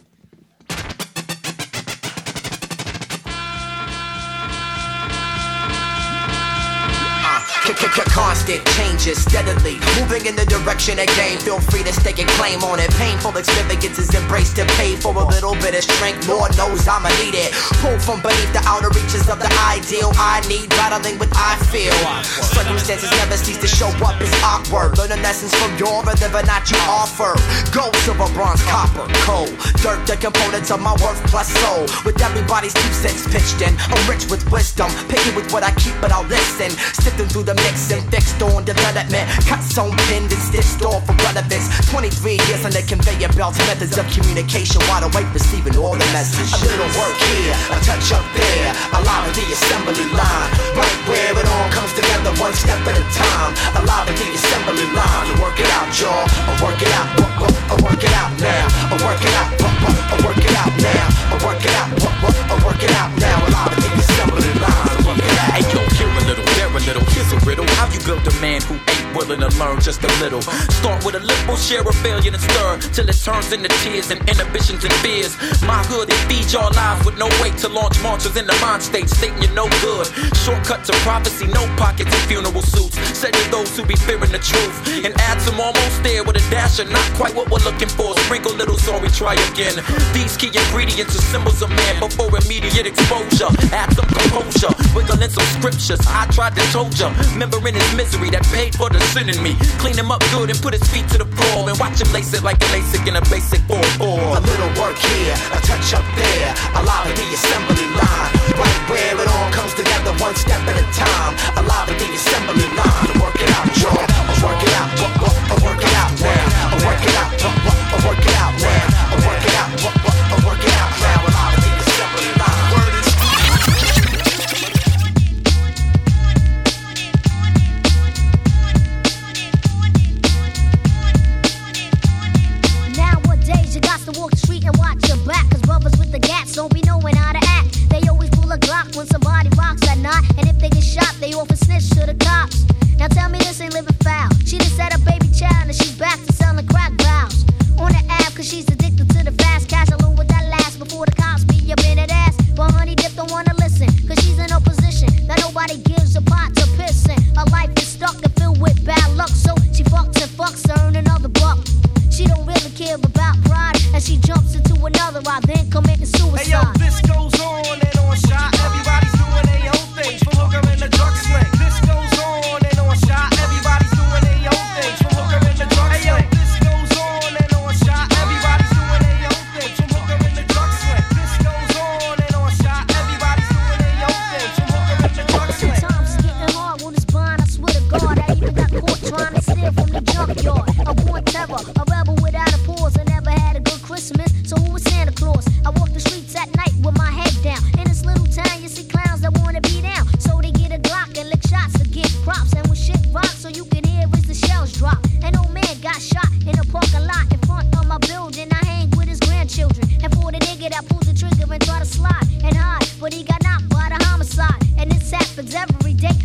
Constant changes steadily moving in the direction of gain. Feel free to stake a claim on it. Painful experiences embraced to pay for a little bit of strength. Lord knows I'ma need it. Pull from beneath the outer reaches of the ideal. I need battling with I feel. Circumstances never cease to show up as awkward. Learning lessons from your rhythm, but not you offer. Gold, silver, bronze, copper, coal. Dirt, the components of my worth plus soul. With everybody's two cents pitched in. I'm rich with wisdom. Picky with what I keep, but I'll listen. Sifting through the mix and fixed on development. Cuts on and stitched off for relevance. 23 years on the conveyor belt. Methods of communication. Wide awake, receiving all the message. A little work here, a touch up there. Allowing the assembly line. Right where it all comes together, one step at a time. Allowing the assembly line. To work it out, y'all. I work it out. I work it out now. I work it out. I work it out now. I work it out. I work it out now. Allowing the assembly line. Work. Hey yo, a little, here's a riddle. How you build a man who ain't willing to learn just a little? Start with a little, share of failure and stir till it turns into tears and inhibitions and fears. My hood, it feeds your lives with no way to launch marchers in the mind state, stating you're no good. Shortcut to prophecy, no pockets and funeral suits. Say to those who be fearing the truth and add some almost there with a dash of not quite what we're looking for. Sprinkle little sorry, try again. These key ingredients are symbols of man before immediate exposure. Add some composure, wiggle in some scriptures. I tried to told ya, remembering his misery that paid for the sin in me. Clean him up good and put his feet to the floor and watch him lace it like a LASIK in a basic 4 A little work here, a touch up there, allowing the assembly line. Right where it all comes together, one step at a time. Allowing the assembly line to work it out, y'all. Work it out, work it out now. Work it out, work it out. back. Cause brothers with the gats don't be knowing how to act. They always pull a Glock when somebody rocks that knot. And if they get shot, they often snitch to the cops. Now tell me this ain't living foul. She just had a baby child and she's back to selling crack vows. On the app, cause she's addicted to the fast cash alone with that last before the cops beat up in that ass. But honey, dip don't wanna listen, cause she's in a position that nobody gives a pot to piss in. Her life is stuck and filled with bad luck, so she fucks and fucks to earn another buck. She don't really care about pride as she jumps into another while then committing suicide. Hey yo, this goes on and on shot. Everybody's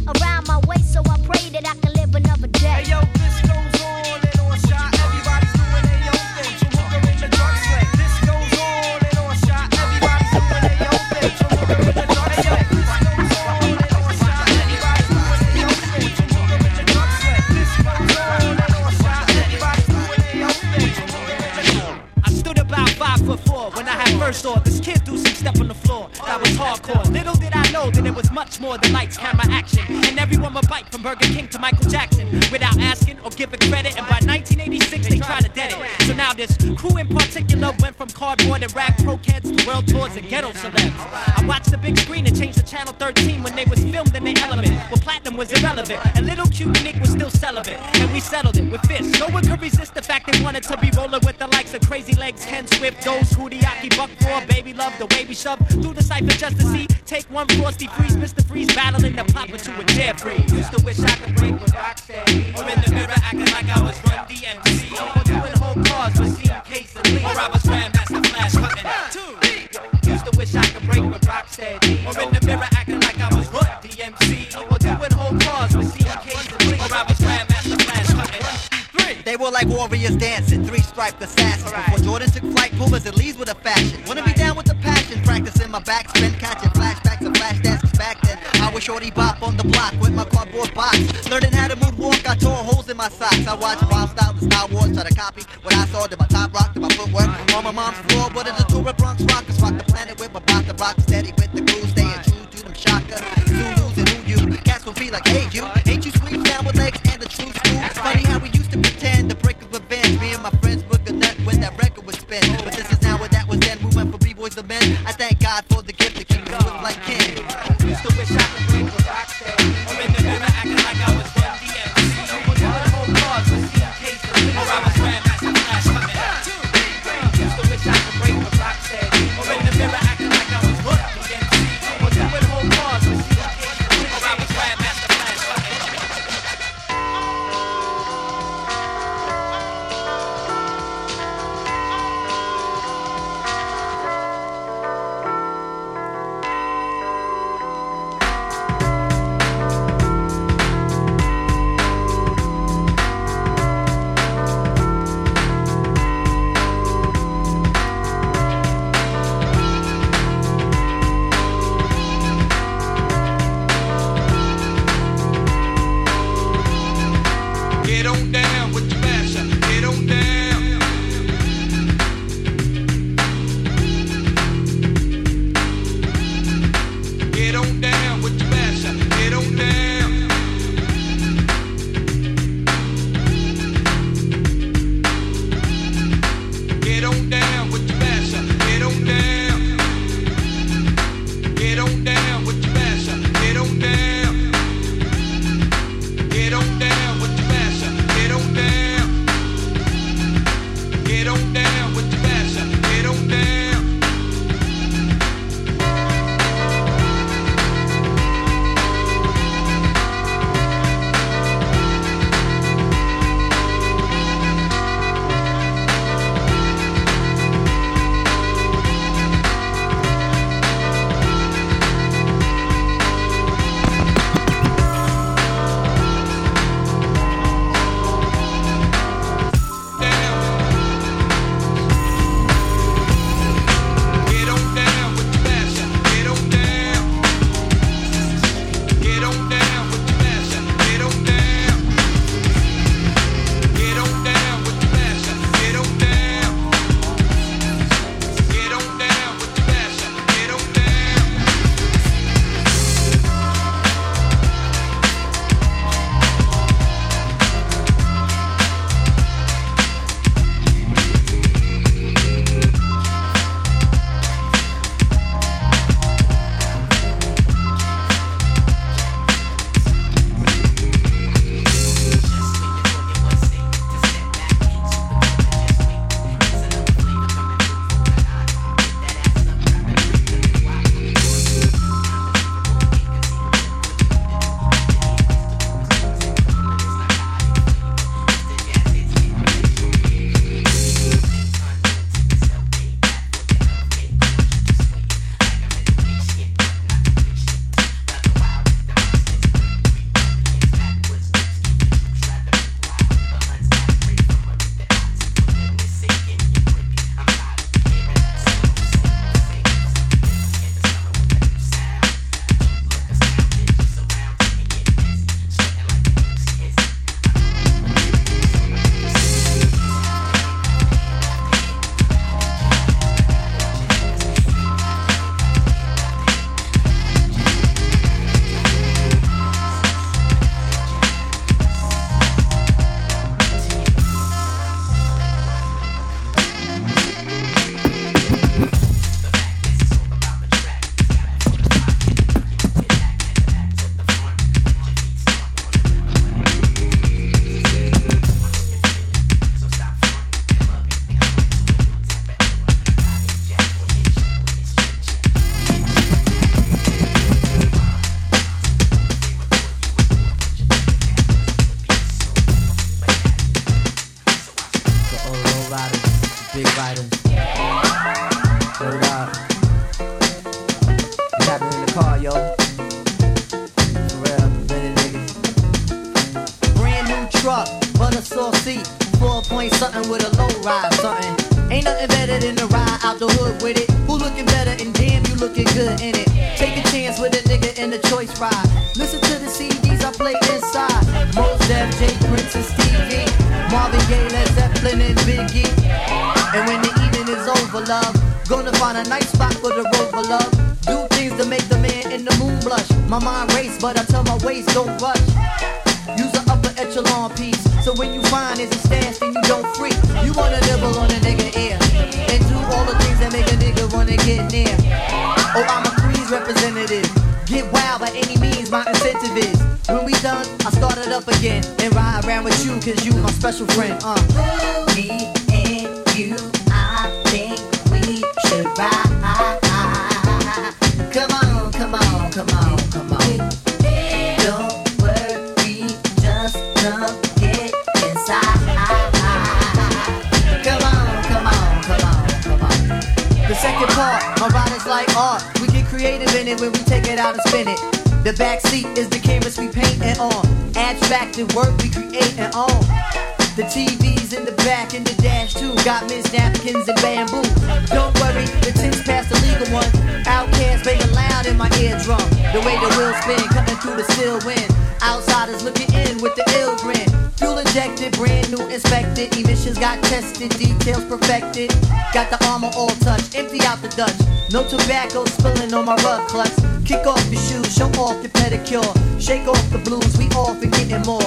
around my way, so I pray that I can live another day. Hey yo, this goes on and on shot. Was hardcore. Little did I know that it was much more than lights, camera, action. And everyone would bite from Burger King to Michael Jackson without asking or giving credit. And by 1986, they tried to dead it. So now this crew in particular went from cardboard and rag pro kids to world tours and ghetto celebs. I watched the big screen and changed to channel 13 when they was filmed in their element. Well, platinum was irrelevant, and little cute Nick was still celibate. And we settled it with fists. No one could resist the fact they wanted to be rolling with the likes of Crazy Legs, Ken Swift, those Hudiaki, Buck Four, Baby Love, the way we shove through the cipher just to see. Take one frosty freeze, Mr. Freeze battling the pop into a dare freeze. Used to wish I could break with Rocksteady. Or case. Or I was Grandmaster Flash cutting. Used to wish I could break with Rocksteady. Or in the mirror acting like I was Run DMC. Or doing whole cars with scene case and Lee. Or I was Grandmaster Flash cutting. They were like warriors dancing, three striped assassins. Before Jordan took flight, Pumas and leads with a fashion. Wanna be down with the passion, practicing my backspin, catching flashbacks of flash dances back then. I was shorty bop on the block with my cardboard box. Learning how to moonwalk, I tore holes in my socks. I watched Wild Style and Star Wars, try to copy what I saw. Did my top on my mom's floor. What is a tour of Bronx rockers? Rock the planet with my block the rock, steady with the crew, staying true to them shocker. Zulus and who you, cats will be like, hey you, ain't you sleep down with legs and the true school? It's funny how we used to pretend to break of revenge. Me and my friends book a nut when that record was spent. But this is now what that was then. We went from b-boys to men. I thank God for the gift When you find it's a stash, then you don't freak. You wanna nibble on a nigga ear. And do all the things that make a nigga wanna get near. Oh, I'm a Queens representative. Get wild by any means, my incentive is. When we done, I start it up again. And ride around with you, cause you my special friend. Uh. Me and you, I think we should ride. Come on, come on, come on. My ride is like art. We get creative in it when we take it out and spin it. The back seat is the canvas we paint and on. Abstracted work we create and on. The TV's in the back and the dash too. Got Miss napkins and bamboo. Don't worry, the tin's past the legal one. Outcast banging loud in my eardrum. The way the wheels spin, cutting through the still wind. Outsiders looking in with the ill grin. Fuel injected, brand new inspected. Emissions got tested, details perfected. Got the armor all touched, empty out the Dutch. No tobacco spilling on my rug clutch. Kick off your shoes, show off your pedicure. Shake off the blues, we off and getting more.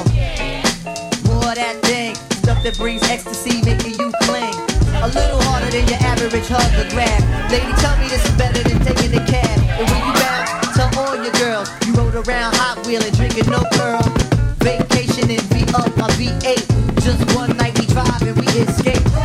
More that thing, stuff that brings ecstasy, making you cling. A little harder than your average hug or grab. Lady, tell me this is better than taking a cab. And when you bounce, tell all your girls you rode around hot wheeling, drinking no pearl. Vacation and Up my V8. Just one night we drive and we escape.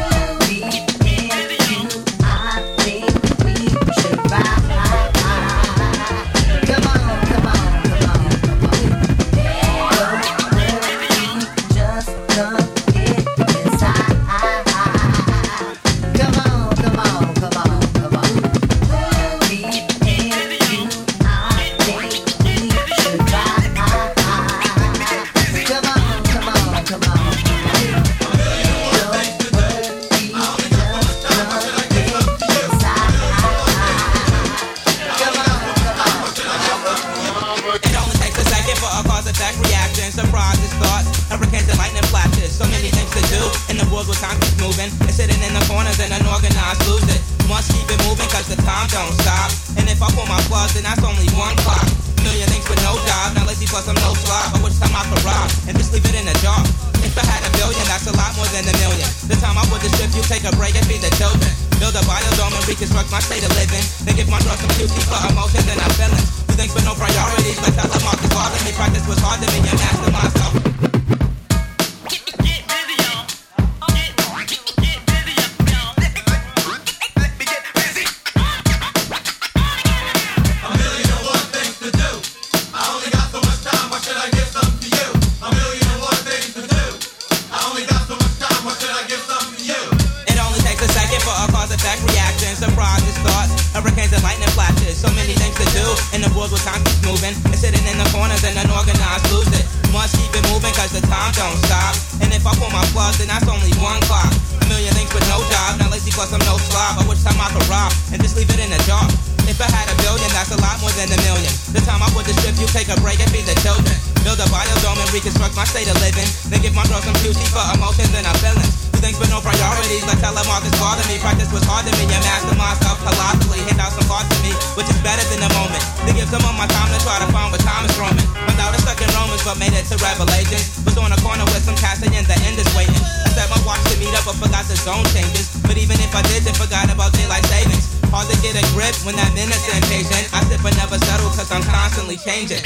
That's a lot more than a million. The time I would the shift, you take a break and feed the children. Build a biodome and reconstruct my state of living. Then give my girl some QT for emotions and our feelings. Do things with no priorities, like telemark is bother me. Practice was hard to me, and master myself colossally. Hit out some parts of me, which is better than the moment. Then give some of my time to try to find what time is roaming. Found out a stuck Romans, but made it to Revelation. Was on a corner with some cats and the end is waiting. I set my watch to meet up, but forgot the zone changes. But even if I did, then forgot about daylight savings. Hard to get a grip when that minute's impatient. I but never settle, cause I'm constantly changing.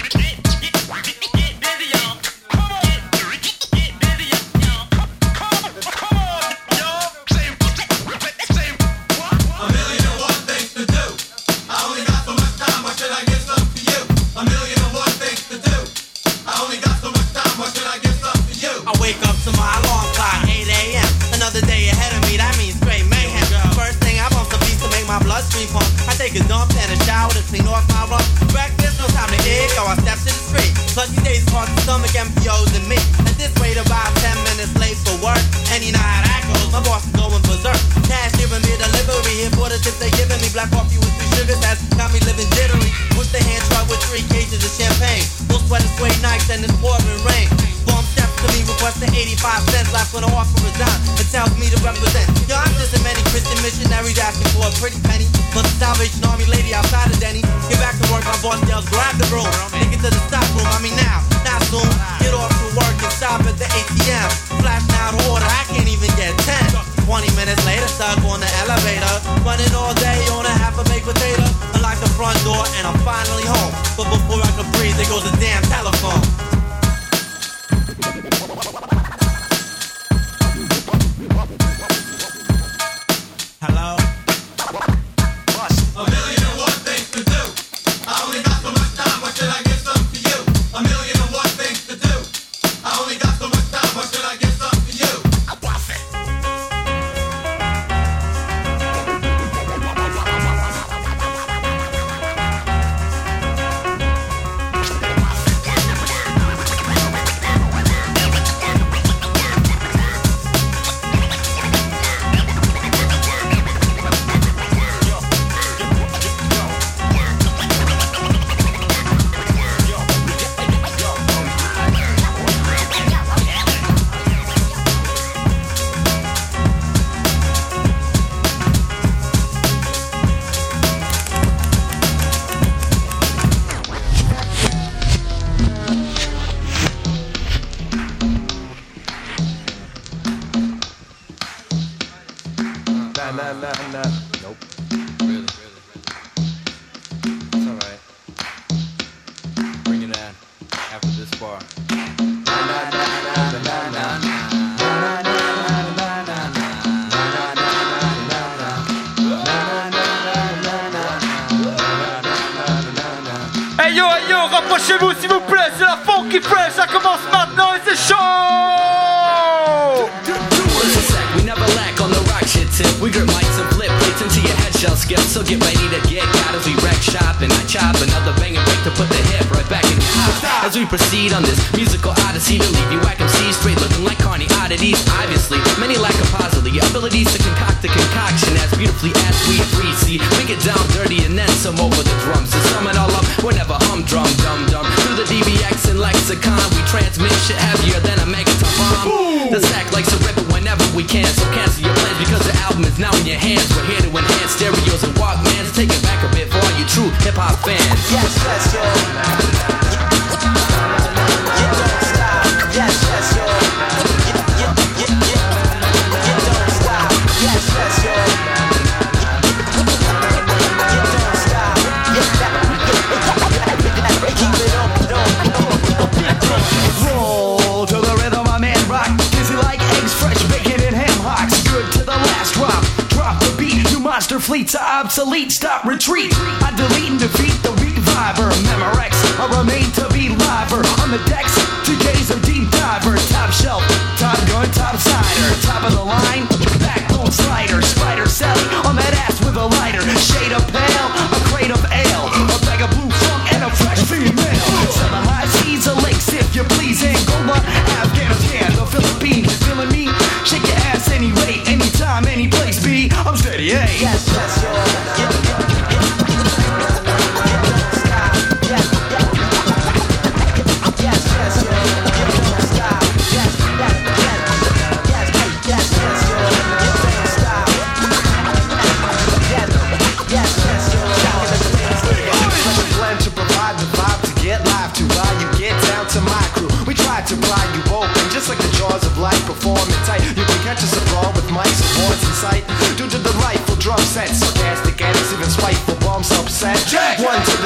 Eat, yo, I step to the street. Lucky days cause the stomach MPOs and me. At this rate, about 10 minutes late for work. And you know how that goes, my boss is going berserk. Cash giving me delivery, here for tips they giving me. Black coffee with three sugars that's got me living jittery. Push the hand truck with three cases of champagne. Full sweat and suede nights and it's pouring rain. Me, requesting 85 cents. Last when the offer is out, it tells me to represent. Yo, I'm just a many Christian missionaries asking for a pretty penny. But the Salvation Army lady outside of Denny. Get back to work, my boss yells, grab the broom. Take it to the stock room, I mean now, not soon. Get off to work and stop at the ATM. Flash out order, I can't even get 10. 20 minutes later, stuck on the elevator. Running all day on a half a baked potato. Unlock the front door and I'm finally home. But before I can breathe, there goes a damn telephone. Lack on the rock shit tip. We grip mics and flip plates into your head shell skip. So get ready to get got as we wreck shop and I chop another bang and break to put the hip right back in your hop. As we proceed on this musical odyssey to leave you whack MC straight looking like carny oddities. Obviously, many lack of positively abilities to concoct a concoction as beautifully as we breathe. See, we get down dirty and then some over the drums. To sum it all up, we're never humdrum, dum dum. Through the and lexicon, we transmit shit heavier than a megaton bomb. The sack likes to rip it whenever we can, so cancel your plans because the album is now in your hands. We're here to enhance stereos and Walkmans. Take it back a bit for all you true hip hop fans. Yes, yes, yo. Fleets are obsolete. Stop retreat. I delete and defeat the reviver. Memorex, I remain to be liver. On the decks, TK's a deep diver. Top shelf, top gun, top cider. Top of the line, backbone slider. Spider Sally on that Yes, sir.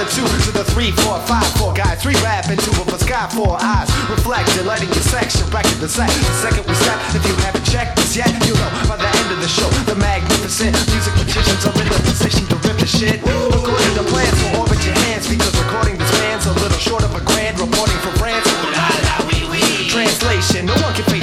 two to the three, four, five, four guys. Three rap and two of us sky. four eyes. Reflection, lighting your section, to the set. The second we step, if you haven't checked this yet, you know by the end of the show, the magnificent music magicians are in the position to rip the shit. According to plans, we'll orbit your hands because recording this man's a little short of a grand. Reporting for France. Ooh, la, la, wee, wee. Translation, no one can.